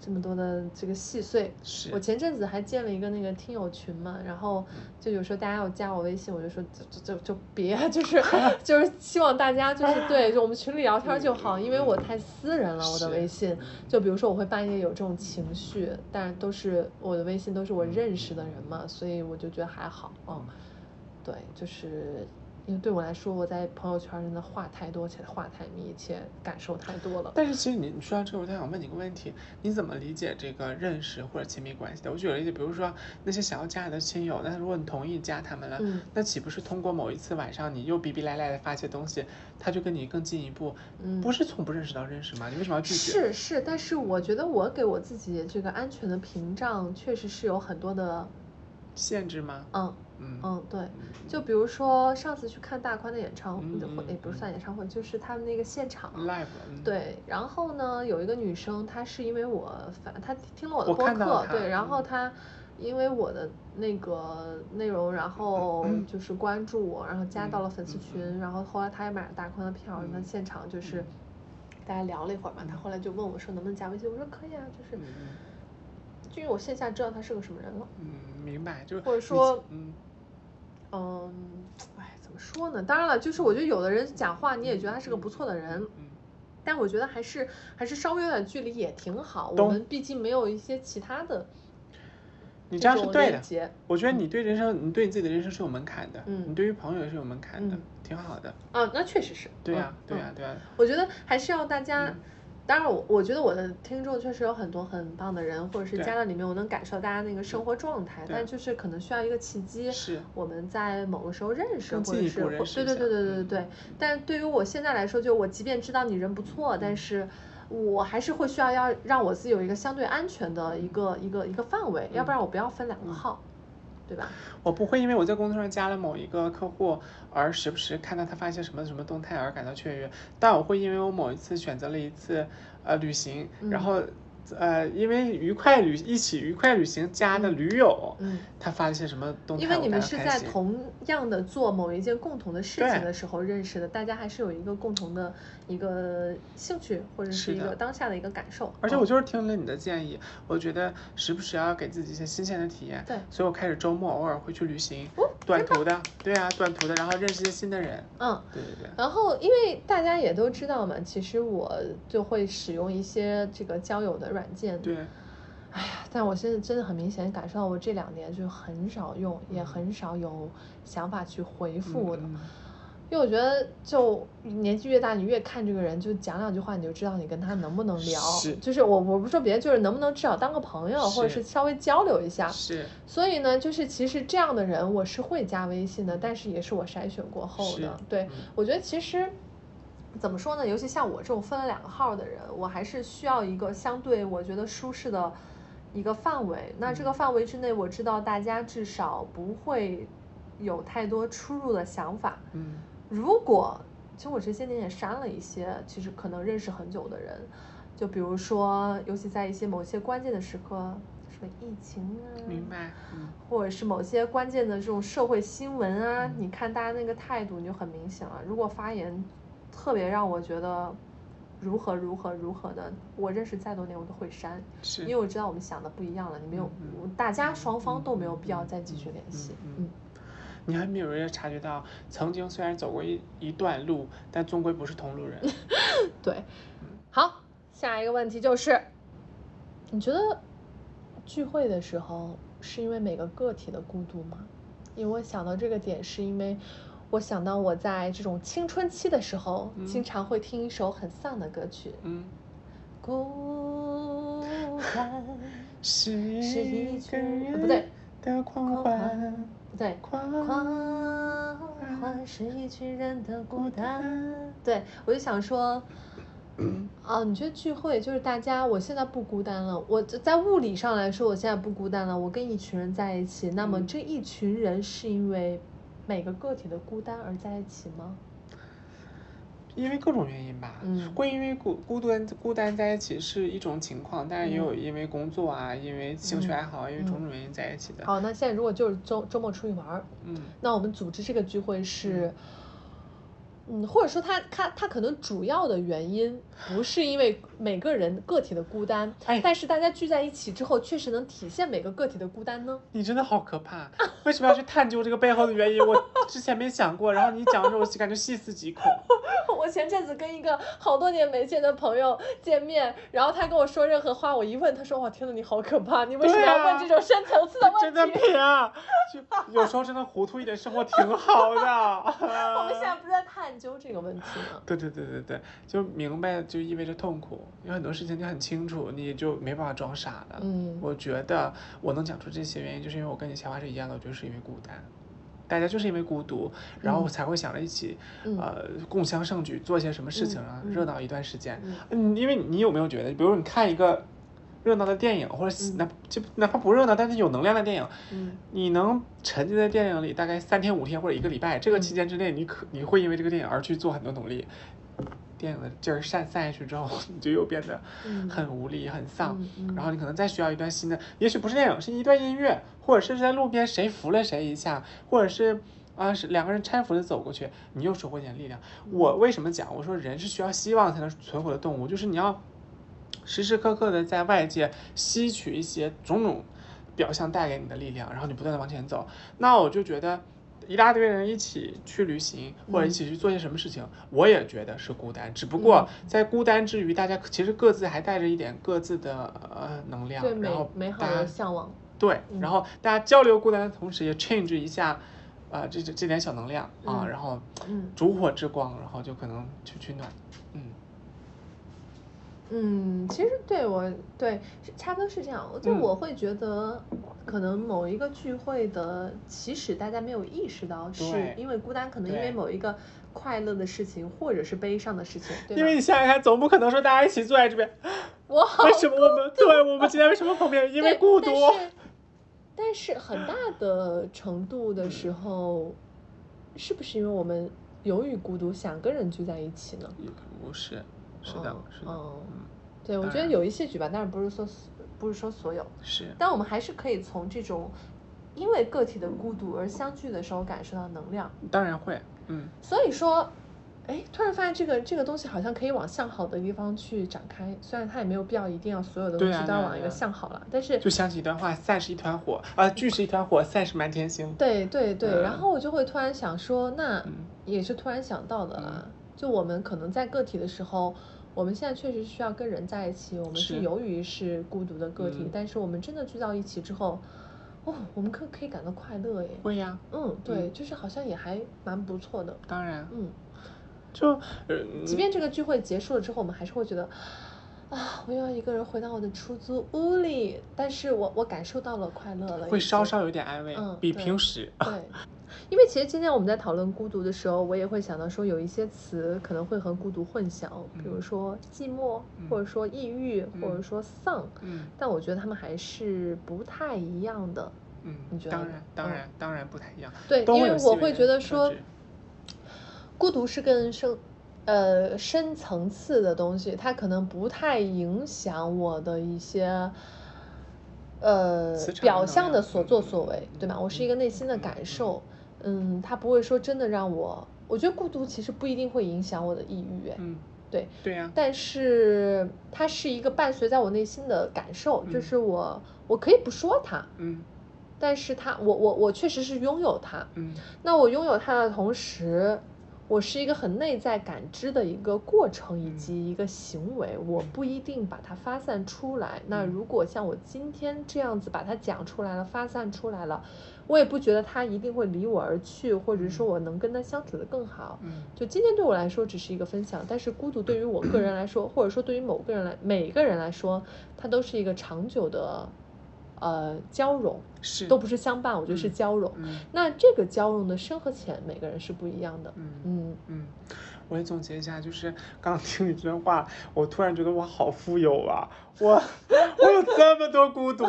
这么多的这个细碎，是。我前阵子还建了一个那个听友群嘛，然后就有时候大家要加我微信，我就说就就就就别，就是就是希望大家就是对，就我们群里聊天就好，因为我太私人了，我的微信，就比如说我会半夜有这种情绪，但是都是我的微信都是我认识的人嘛，所以我就觉得还好，嗯，对，就是因为对我来说，我在朋友圈真的话太多，且话太密，且感受太多了。但是其实你你说到这个，我就想问你一个问题：你怎么理解这个认识或者亲密关系的？我举个例子，比如说那些想要加你的亲友，那如果你同意加他们了，嗯那岂不是通过某一次晚上你又逼逼赖赖的发些东西，他就跟你更进一步？嗯不是从不认识到认识吗？你为什么要拒绝？是是，但是我觉得我给我自己这个安全的屏障，确实是有很多的，限制吗？嗯嗯。嗯，对，就比如说上次去看大宽的演唱会嗯嗯，也不是算演唱会，就是他们那个现场。对，然后呢，有一个女生，她是因为我反她听了我的播客，对，然后嗯。她因为我的那个内容，然后 就是关注我，然后加到了粉丝群，然后后来她也买了大宽的票，那嗯。现场就是大家聊了一会儿嘛，她后来就问我说能不能加微信，我说可以啊，就是就因为我线下知道她是个什么人了，嗯，明白，就是或者说嗯，嗯，哎，怎么说呢？当然了，就是我觉得有的人讲话你也觉得他是个不错的人，嗯但我觉得还是还是稍微有点距离也挺好。我们毕竟没有一些其他的你这样是种对的。我觉得你对人生，你对你自己的人生是有门槛的，嗯你对于朋友也是有门槛的，嗯挺好的。啊，那确实是。对呀、嗯对呀、嗯对呀、我觉得还是要大家。嗯当然我，我觉得我的听众确实有很多很棒的人，或者是对加到里面，我能感受大家那个生活状态，但就是可能需要一个契机，是我们在某个时候认识，或者是对对对对对对嗯对。但对于我现在来说，就我即便知道你人不错，但是我还是会需要要让我自己有一个相对安全的一个一个一个范围，要不然我不要分两个号，对吧？我不会因为我在工作上加了某一个客户，而时不时看到他发一些什么什么动态而感到雀跃，但我会因为我某一次选择了一次呃旅行，然嗯后呃因为愉快旅一起愉快旅行加的嗯驴友，嗯，他发了些什么动态，因为你们是在同样的做某一件共同的事情的时候认识的，大家还是有一个共同的一个兴趣或者是是一个当下的一个感受。而且嗯我就是听了你的建议，我觉得时不时要给自己一些新鲜的体验，对所以我开始周末偶尔会去旅行，哦短途的，对啊，短途的，然后认识一些新的人，嗯。对对对，然后，因为大家也都知道嘛，其实我就会使用一些这个交友的软件。对，哎呀，但我现在真的很明显感受到，我这两年就很少用，也很少有想法去回复的。嗯因为我觉得，就年纪越大，你越看这个人，就讲两句话，你就知道你跟他能不能聊。是就是我我不是说别的，就是能不能至少当个朋友，或者是是稍微交流一下。是所以呢，就是其实这样的人我是会加微信的，但是也是我筛选过后是的。对嗯，我觉得其实怎么说呢？尤其像我这种分了两个号的人，我还是需要一个相对我觉得舒适的一个范围。那嗯这个范围之内，我知道大家至少不会有太多出入的想法。嗯如果其实我这些年也删了一些，其实可能认识很久的人，就比如说，尤其在一些某些关键的时刻，什么疫情啊，明白，嗯或者是某些关键的这种社会新闻啊，嗯你看大家那个态度，你就很明显了。如果发言特别让我觉得如何如何如何的，我认识再多年我都会删，是，因为我知道我们想的不一样了，你没有嗯嗯，大家双方都没有必要再继续联嗯系。嗯嗯，你还没有人察觉到，曾经虽然走过一一段路，但终归不是同路人。对。好，下一个问题就是，你觉得聚会的时候是因为每个个体的孤独吗？因为我想到这个点，是因为我想到我在这种青春期的时候，嗯经常会听一首很丧的歌曲，嗯，孤单 是是一个人不对的狂狂欢对，狂狂欢是一群人的孤单。对，我就想说，哦，你觉得聚会就是大家，我现在不孤单了。我在物理上来说，我现在不孤单了。我跟一群人在一起，那么嗯这一群人是因为每个个体的孤单而在一起吗？因为各种原因吧，嗯。会因为孤孤单孤单在一起是一种情况，但是也有嗯。因为工作啊，因为兴趣嗯爱好啊，因为种嗯。种原因在一起的。好，那现在如果就是周周末出去玩儿，嗯。那我们组织这个聚会是，嗯，或者说他他他可能主要的原因不是因为每个人个体的孤单，哎但是大家聚在一起之后，确实能体现每个个体的孤单呢。你真的好可怕！为什么要去探究这个背后的原因？我之前没想过，然后你讲的时候，我感觉细思极恐。我前阵子跟一个好多年没见的朋友见面，然后他跟我说任何话，我一问，他说：“哇，天呐，你好可怕！你为什么要问这种深层次的真的问题？”撇啊！就有时候真的糊涂一点，生活挺好的。我们现在不是在探究这个问题吗？对对对对对，就明白就意味着痛苦，有很多事情你很清楚，你就没办法装傻了。嗯我觉得我能讲出这些原因，就是因为我跟你想法是一样的，我觉得是因为孤单。大家就是因为孤独，然后嗯才会想着一起，嗯呃，共襄盛举，做些什么事情啊，热闹一段时间。嗯嗯，因为你有没有觉得，比如你看一个热闹的电影，或者嗯哪就哪怕不热闹，但是有能量的电影，嗯你能沉浸在电影里大概三天五天或者一个礼拜，这个嗯期间之内，你可你会因为这个电影而去做很多努力。电影的劲儿散散下去之后，你就又变得嗯很无力、很丧，然后你可能再需要一段新的，也许不是电影，是一段音乐，或者是在路边谁扶了谁一下，或者是啊是两个人搀扶着走过去，你又收获一点力量。我为什么讲？我说人是需要希望才能存活的动物，就是你要时时刻刻的在外界吸取一些种种表象带给你的力量，然后你不断的往前走。那我就觉得。一大堆人一起去旅行，或者一起去做些什么事情，我也觉得是孤单。只不过在孤单之余，大家其实各自还带着一点各自的呃能量，对然后美好的向往。对，嗯然后大家交流孤单的同时，也 change 一下，呃，这这这点小能量啊，嗯然后嗯烛火之光，然后就可能去取暖，嗯嗯，其实对我对是差不多是这样，就嗯我会觉得，可能某一个聚会的起始，大家没有意识到，是因为孤单，可能因为某一个快乐的事情，或者是悲伤的事情，对？因为你想想看，总不可能说大家一起坐在这边，我好为什么我们对我们今天为什么碰面？因为孤独。但是很大的程度的时候，是不是因为我们由于孤独想跟人聚在一起呢？也不是，是的，嗯是的，嗯嗯，对，我觉得有一些举办，但是不是说不是说所有，是，但我们还是可以从这种因为个体的孤独而相聚的时候感受到能量。当然会，嗯，所以说，哎，突然发现这个这个东西好像可以往向好的地方去展开，虽然它也没有必要一定要所有的东西都要往一个向好了，但是就想起一段话：散是一团火，啊，聚是一团火，散是满天星。对对对，嗯然后我就会突然想说，那嗯也是突然想到的啦。就我们可能在个体的时候，我们现在确实需要跟人在一起，我们是是由于是孤独的个体，嗯但是我们真的聚到一起之后，哦，我们可可以感到快乐耶。会呀，嗯，对，嗯就是好像也还蛮不错的。当然，嗯，就呃，即便这个聚会结束了之后，我们还是会觉得。啊！我又要一个人回到我的出租屋里，但是我我感受到了快乐了，会稍稍有点安慰，比嗯比平时。对，因为其实今天我们在讨论孤独的时候，我也会想到说有一些词可能会和孤独混淆，比如嗯说寂寞，嗯或者说抑郁，或者嗯说丧，嗯但我觉得他们还是不太一样的。嗯你觉，得呢当然，当嗯然，当然不太一样。对，因为我会觉得说，孤独是更深。呃，深层次的东西，它可能不太影响我的一些，呃表象的所作嗯所为，对吧？嗯我是一个内心的嗯感受，嗯，它不会说真的让我，我觉得孤独其实不一定会影响我的抑郁，哎，嗯，对，对呀，但是它是一个伴随在我内心的感受，就嗯是我我可以不说它，嗯。但是它，我我我确实是拥有它，嗯。那我拥有它的同时，我是一个很内在感知的一个过程以嗯及一个行为，我不一定把它发散出来。那嗯。如果像我今天这样子把它讲出来了、发散出来了，我也不觉得他一定会离我而去，或者说我能跟他相处的更好。嗯就今天对我来说只是一个分享，但是孤独对于我个人来说，或者说对于某个人来每个人来说，它都是一个长久的呃交融，是都不是相伴，我觉得是嗯交融。嗯那这个交融的深和浅，每个人是不一样的。嗯嗯，嗯，我也总结一下，就是刚听你这段话，我突然觉得我好富有啊！我我有这么多孤独，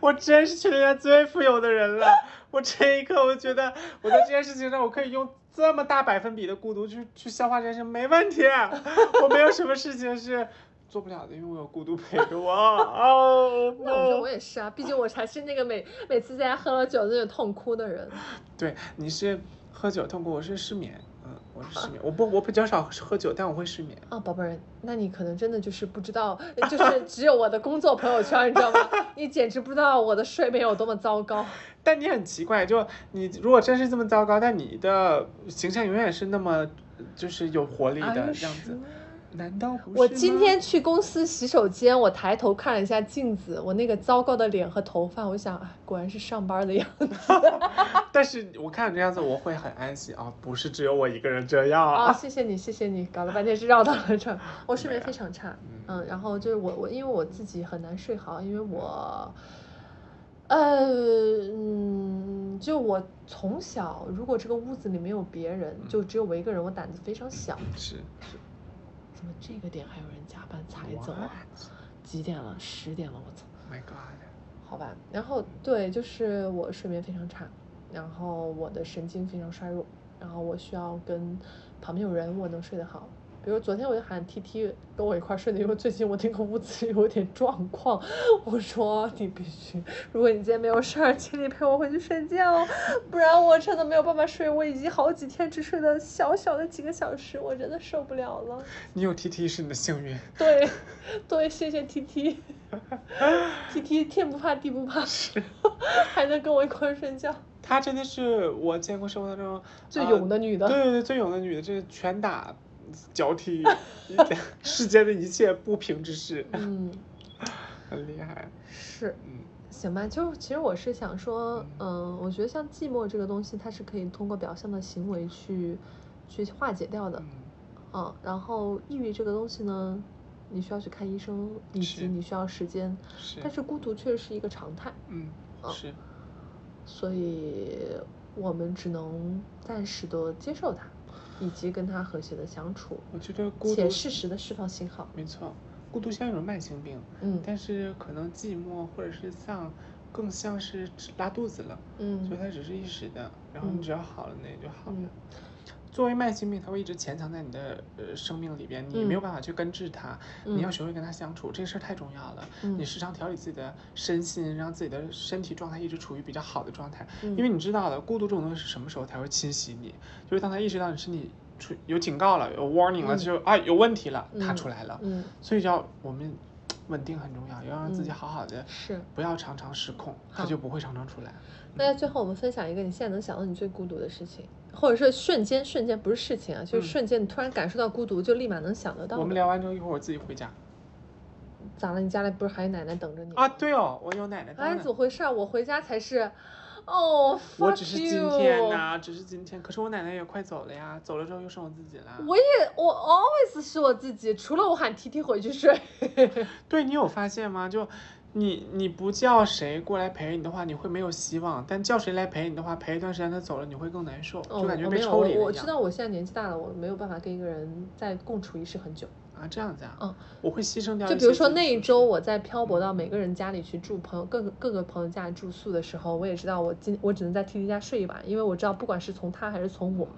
我真是全世界最富有的人了。我这一刻，我觉得我在这件事情上，我可以用这么大百分比的孤独去去消化这件事，没问题。我没有什么事情是做不了的，因为我有孤独陪着我。哦，那我觉得我也是啊，毕竟我才是那个每每次在家喝了酒就痛哭的人。对，你是喝酒痛苦，我是失眠。嗯，我是失眠。我不，我比较少喝酒，但我会失眠。啊，宝贝儿，那你可能真的就是不知道，就是 只有我的工作朋友圈，你知道吗？你简直不知道我的睡眠有多么糟糕。但你很奇怪，就你如果真是这么糟糕，但你的形象永远是那么就是有活力的样子难道不是？我今天，去公司洗手间，我抬头看了一下镜子，我那个糟糕的脸和头发，我想，哎，果然是上班的样子 但是我看这样子，我会很安心啊，不是只有我一个人这样啊！谢谢你，谢谢你，搞了半天是绕到了这儿。我睡眠非常差，嗯嗯，然后就是我我因为我自己很难睡好，因为我，呃，嗯，就我从小如果这个屋子里没有别人，就只有我一个人，我胆子非常小。是是怎么这个点还有人加班才走啊？几点了？十点了，我操！My God，好吧，然后对，就是我睡眠非常差，然后我的神经非常衰弱，然后我需要跟旁边有人我能睡得好。比如昨天我就喊 T T 跟我一块儿睡的，因为最近我那个屋子里有点状况，我说你必须，如果你今天没有事儿，请你陪我回去睡觉，不然我真的没有办法睡。我已经好几天只睡了小小的几个小时，我真的受不了了。你有 T T 是你的幸运。对，对，谢谢 T T。T T 天不怕地不怕，还能跟我一块儿睡觉，她真的是我见过生活当中最呃勇的女的。对对对，最勇的女的，这是拳打脚踢世间的一切不平之事，嗯，很厉害。是，嗯。行吧，就其实我是想说，嗯、我觉得像寂寞这个东西，它是可以通过表象的行为去去化解掉的，嗯。嗯，然后抑郁这个东西呢，你需要去看医生，以及你需要时间，是。但是孤独确实是一个常态，嗯哦是。所以我们只能暂时的接受它，以及跟他和谐的相处，我觉得孤独且独适时的释放信号。没错，孤独像一种慢性病，嗯但是可能寂寞或者是丧，更像是拉肚子了，嗯所以嗯它只是一时的，然后你嗯只要好了，那也就好了。嗯作为慢性病，它会一直潜藏在你的呃生命里边，你没有办法去根治它，你要嗯学会跟它相处，这个事儿太重要了。嗯你时常调理自己的身心，让自己的身体状态一直处于比较好的状态，嗯因为你知道的，孤独这种东西是什么时候才会侵袭你？就是当他意识到你身体出有警告了，有 warning 了，嗯就啊有问题了，他嗯出来了。嗯，所以要我们稳定很重要，要让自己嗯好好的，是。不要常常失控，他就不会常常出来。那最后我们分享一个你现在能想到你最孤独的事情，或者是瞬间瞬间不是事情啊，就是嗯瞬间你突然感受到孤独，就立马能想得到。我们聊完之后，一会儿我自己回家咋了？你家里不是还有奶奶等着你吗啊。对哦，我有奶奶哎，当怎么回事啊？我回家才是，哦，我只是今天呐、只是今天。可是我奶奶也快走了呀，走了之后又剩我自己了。我也我 always 是我自己，除了我喊 T T 回去睡。对你有发现吗？就你你不叫谁过来陪你的话，你会没有希望；但叫谁来陪你的话，陪一段时间他走了，你会更难受，哦，就感觉被抽离。我我知道我现在年纪大了，我没有办法跟一个人再共处一室很久。啊，这样子啊，嗯，我会牺牲掉。就比如说那一周我在漂泊到每个人家里去住，朋友各个各个朋友家里住宿的时候，我也知道我今我只能在 T T 家睡一晚，因为我知道不管是从他还是从我，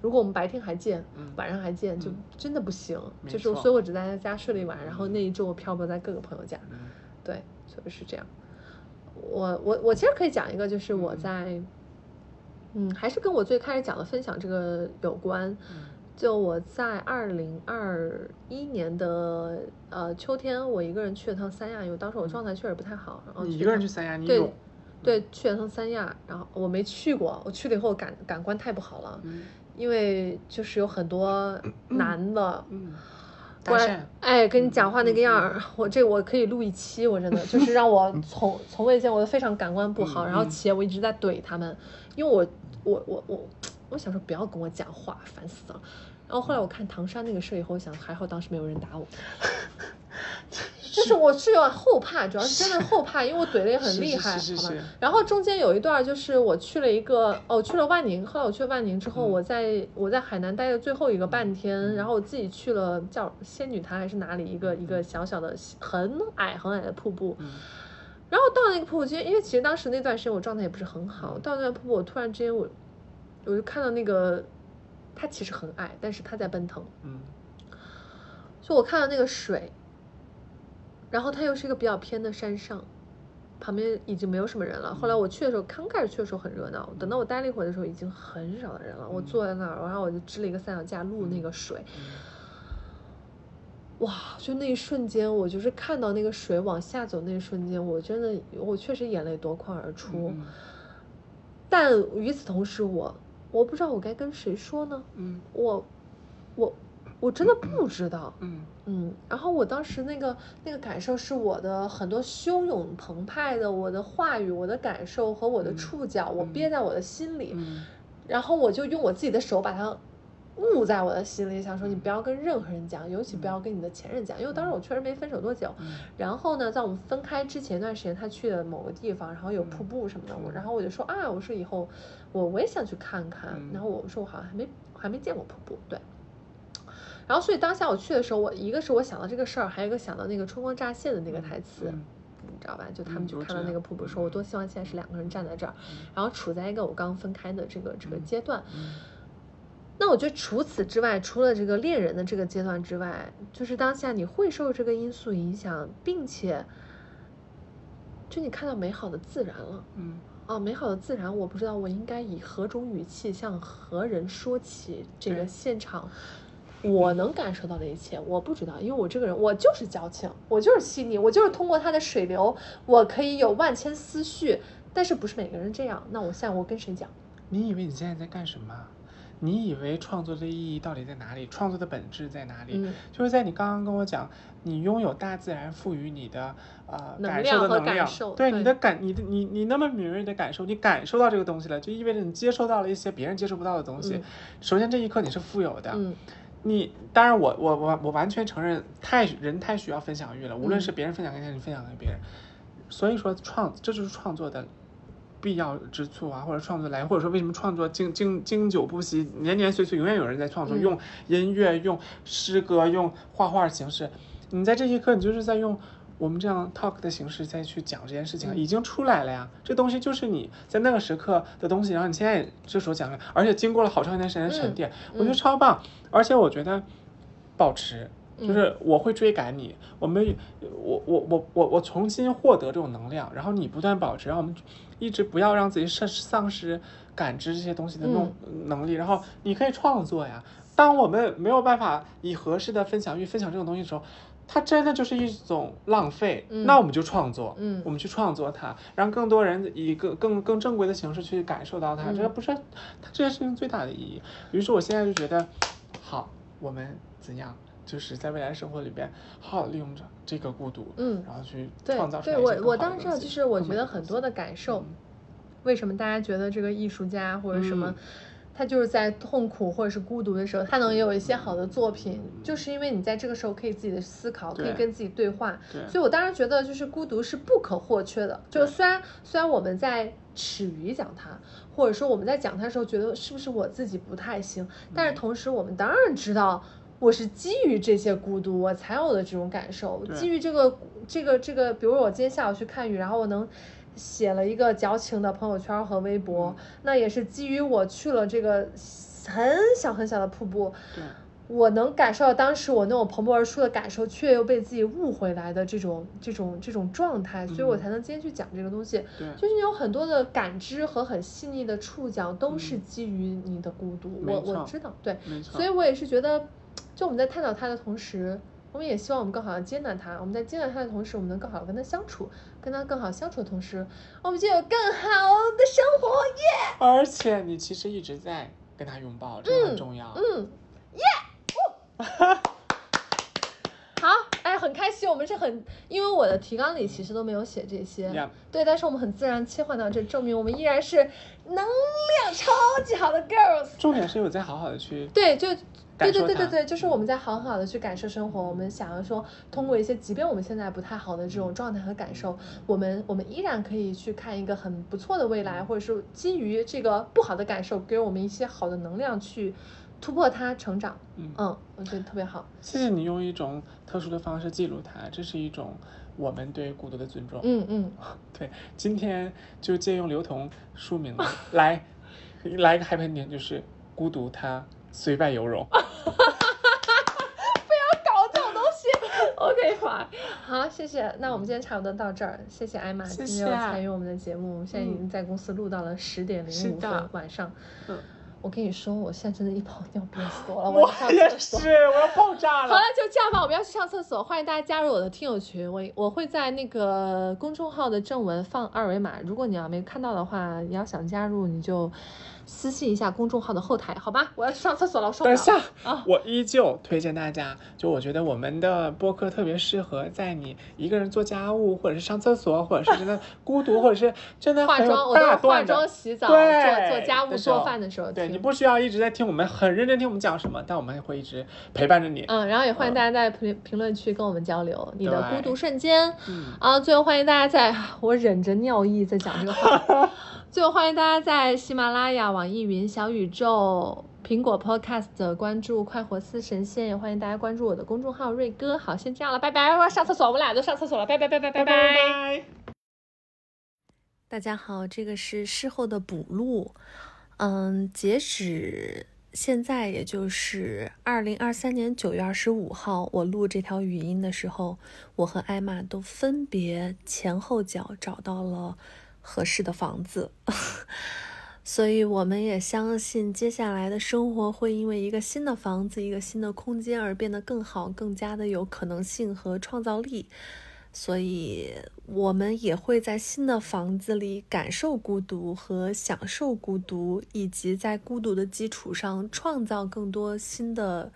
如果我们白天还见，嗯晚上还见，就嗯真的不行。没就是所以我只在他家睡了一晚，然后那一周我漂泊在各个朋友家，嗯对，所以是这样。我我我其实可以讲一个，就是我嗯在，嗯，还是跟我最开始讲的分享这个有关。嗯就我在二零二一年的呃秋天，我一个人去了趟三亚，因为当时我状态确实不太好，然后你一个人去三亚，你对对去了趟三亚，然后我没去过，我去了以后感感官太不好了，嗯因为就是有很多男的。搭讪，哎，跟你讲话那个样嗯儿，我这我可以录一期，我真的就是让我从从未见过的非常感官不好，嗯然后嗯且我一直在怼他们，因为我我我我我想说不要跟我讲话，烦死了。然后后来我看唐山那个事以后，我想还好当时没有人打我。就是我是有点后怕，主要是真的后怕，因为我怼的也很厉害，好吧是是是是。然后中间有一段就是我去了一个，哦，去了万宁，后来我去了万宁之后，嗯。我在我在海南待的最后一个半天，然后我自己去了叫仙女潭还是哪里一个一个小小的很矮很矮的瀑布，嗯。然后到那个瀑布间，因为其实当时那段时间我状态也不是很好，到那个瀑布我突然之间我我就看到那个它其实很矮，但是他在奔腾，嗯就我看到那个水，然后它又是一个比较偏的山上，旁边已经没有什么人了。后来我去的时候，刚开始去的时候很热闹，等到我待了一会儿的时候，已经很少的人了。我坐在那儿，然后我就支了一个三脚架录那个水，哇！就那一瞬间，我就是看到那个水往下走那一瞬间，我真的，我确实眼泪夺眶而出。嗯但与此同时，我我不知道我该跟谁说呢，嗯。我我我真的不知道。嗯。嗯，然后我当时那个那个感受是我的很多汹涌澎湃的我的话语、我的感受和我的嗯触角，我憋在我的心里，嗯。然后我就用我自己的手把它捂在我的心里，想说你不要跟任何人讲，尤其不要跟你的前任讲，因为当时我确实没分手多久。嗯然后呢，在我们分开之前一段时间，他去了某个地方，然后有瀑布什么的，我嗯然后我就说啊，我说以后我我也想去看看，嗯然后我说我好像还没还没见过瀑布，对。然后所以当下我去的时候，我一个是我想到这个事儿，还有一个想到那个春光乍泄的那个台词，嗯你知道吧？就他们嗯我知道去看到那个瀑布说，我多希望现在是两个人站在这儿，然后处在一个我刚分开的这个这个阶段。嗯那我觉得除此之外，除了这个恋人的这个阶段之外，就是当下你会受这个因素影响，并且，就你看到美好的自然了。嗯啊，美好的自然，我不知道我应该以何种语气向何人说起这个现场，我能感受到的一切，我不知道，因为我这个人我就是矫情，我就是细腻，我就是通过它的水流，我可以有万千思绪，但是不是每个人这样。那我现在我跟谁讲？你以为你现在在干什么？你以为创作的意义到底在哪里？创作的本质在哪里？嗯就是在你刚刚跟我讲，你拥有大自然赋予你的呃感受的能量，对你的感，你的你你那么敏锐的感受，你感受到这个东西了，就意味着你接收到了一些别人接受不到的东西。嗯首先这一刻你是富有的，嗯你当然我我我我完全承认太人太需要分享欲了，无论嗯是别人分享给你，还是你分享给别人。所以说创这就是创作的必要之处啊，或者创作来，或者说为什么创作经经经久不息，年年岁岁永远有人在创作，嗯用音乐、用诗歌、用画画形式，你在这一刻你就是在用。我们这样 talk 的形式再去讲这件事情，嗯已经出来了呀。这东西就是你在那个时刻的东西，然后你现在这时候讲而且经过了好长一段时间的沉淀，我觉得嗯超棒。而且我觉得保持，嗯就是我会追赶你，我们我我我我我重新获得这种能量，然后你不断保持，让我们一直不要让自己丧丧失感知这些东西的弄嗯能力，然后你可以创作呀。当我们没有办法以合适的分享欲分享这种东西的时候，它真的就是一种浪费。嗯那我们就创作，嗯我们去创作它，让更多人以更更更正规的形式去感受到它，嗯这不是它这件事情最大的意义。于是我现在就觉得，好，我们怎样，就是在未来生活里边，好好利用着这个孤独，嗯，然后去创造出来对，我我当时知道，就是我觉得很多的感受嗯，为什么大家觉得这个艺术家或者什么嗯，他就是在痛苦或者是孤独的时候，他能有一些好的作品，就是因为你在这个时候可以自己的思考，可以跟自己对话。对所以我当然觉得，就是孤独是不可或缺的。就虽然虽然我们在耻于讲它，或者说我们在讲它的时候觉得是不是我自己不太行，但嗯是同时我们当然知道。我是基于这些孤独，我才有的这种感受。基于这个这个这个，比如我今天下午去看雨，然后我能写了一个矫情的朋友圈和微博，那也是基于我去了这个很小很小的瀑布，对我能感受到当时我那种蓬勃而出的感受，却又被自己误回来的这种这种这种状态，所以我嗯才能今天去讲这个东西。对就是你有很多的感知和很细腻的触角，都是嗯基于你的孤独。我我知道，对，没错。所以我也是觉得，就我们在探讨它的同时，我们也希望我们更好的接纳它。我们在接纳它的同时，我们能更好的跟它相处，跟它更好相处的同时，我们就有更好的生活。耶、而且你其实一直在跟他拥抱，这个很重要。嗯，耶、好，哎，很开心，我们是很，因为我的提纲里其实都没有写这些对，但是我们很自然切换到这，证明我们依然是能量超级好的 girls。重点是有在好好的去对，就对对对对对，就是我们在好好的去感受生活。我们想要说，通过一些即便我们现在不太好的这种状态和感受，我们我们依然可以去看一个很不错的未来，或者是基于这个不好的感受，给我们一些好的能量去突破它、成长。嗯嗯，我觉得特别好。谢谢你用一种特殊的方式记录它，这是一种我们对孤独的尊重。嗯嗯，对，今天就借用刘同书名来来一个 happy ending，就是孤独它虽败犹荣。搞这种东西。OK，好，好，谢谢。那我们今天差不多到这儿，谢谢艾玛今天参与我们的节目。我们现在已经在公司录到了十点零五分晚上。嗯，我跟你说，我现在真的一泡尿憋死我了，我也是，我要爆炸了好了。，就这样吧，我们要去上厕所。欢迎大家加入我的听友群，我我会在那个公众号的正文放二维码，如果你要没看到的话，你要想加入，你就私信一下公众号的后台，好吧？我要去上厕所了，我受不了等一。下，啊我依旧推荐大家，就我觉得我们的播客特别适合在你一个人做家务，或者是上厕所，或者是真的 孤独，或者是真的化妆，我都化妆、洗澡、做做家务、做饭的时候听。对你不需要一直在听我们很认真听我们讲什么，但我们也会一直陪伴着你。嗯，然后也欢迎大家在评评论区跟我们交流你的孤独瞬间。嗯，啊，最后欢迎大家在，我忍着尿意在讲这个话。最后欢迎大家在喜马拉雅、网易云、小宇宙、苹果 Podcast 关注“快活似神仙”，也欢迎大家关注我的公众号“瑞哥”。好，先这样了，拜拜！我要上厕所，我们俩都上厕所了，拜拜拜拜拜拜拜。大家好，这个是事后的补录，嗯，截止现在也就是二零二三年九月二十五号，我录这条语音的时候，我和艾玛都分别前后脚找到了合适的房子，所以我们也相信接下来的生活会因为一个新的房子、一个新的空间而变得更好，更加的有可能性和创造力。所以，我们也会在新的房子里感受孤独和享受孤独，以及在孤独的基础上创造更多新的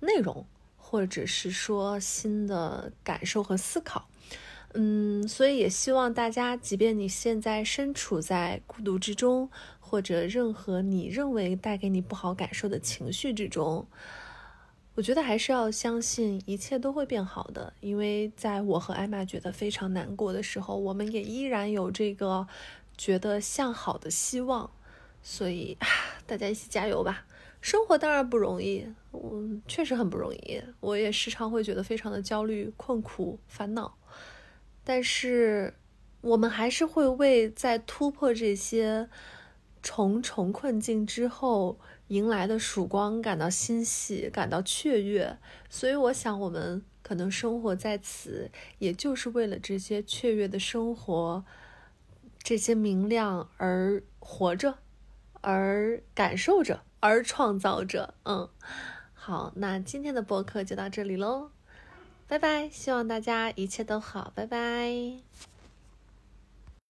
内容，或者是说新的感受和思考。嗯，所以也希望大家，即便你现在身处在孤独之中，或者任何你认为带给你不好感受的情绪之中，我觉得还是要相信一切都会变好的，因为在我和艾玛觉得非常难过的时候，我们也依然有这个觉得向好的希望，所以啊大家一起加油吧！生活当然不容易，我确实很不容易，我也时常会觉得非常的焦虑、困苦、烦恼，但是我们还是会为在突破这些重重困境之后。迎来的曙光感到欣喜，感到雀跃，所以我想，我们可能生活在此，也就是为了这些雀跃的生活，这些明亮而活着，而感受着，而创造着。嗯，好，那今天的播客就到这里喽，拜拜！希望大家一切都好，拜拜。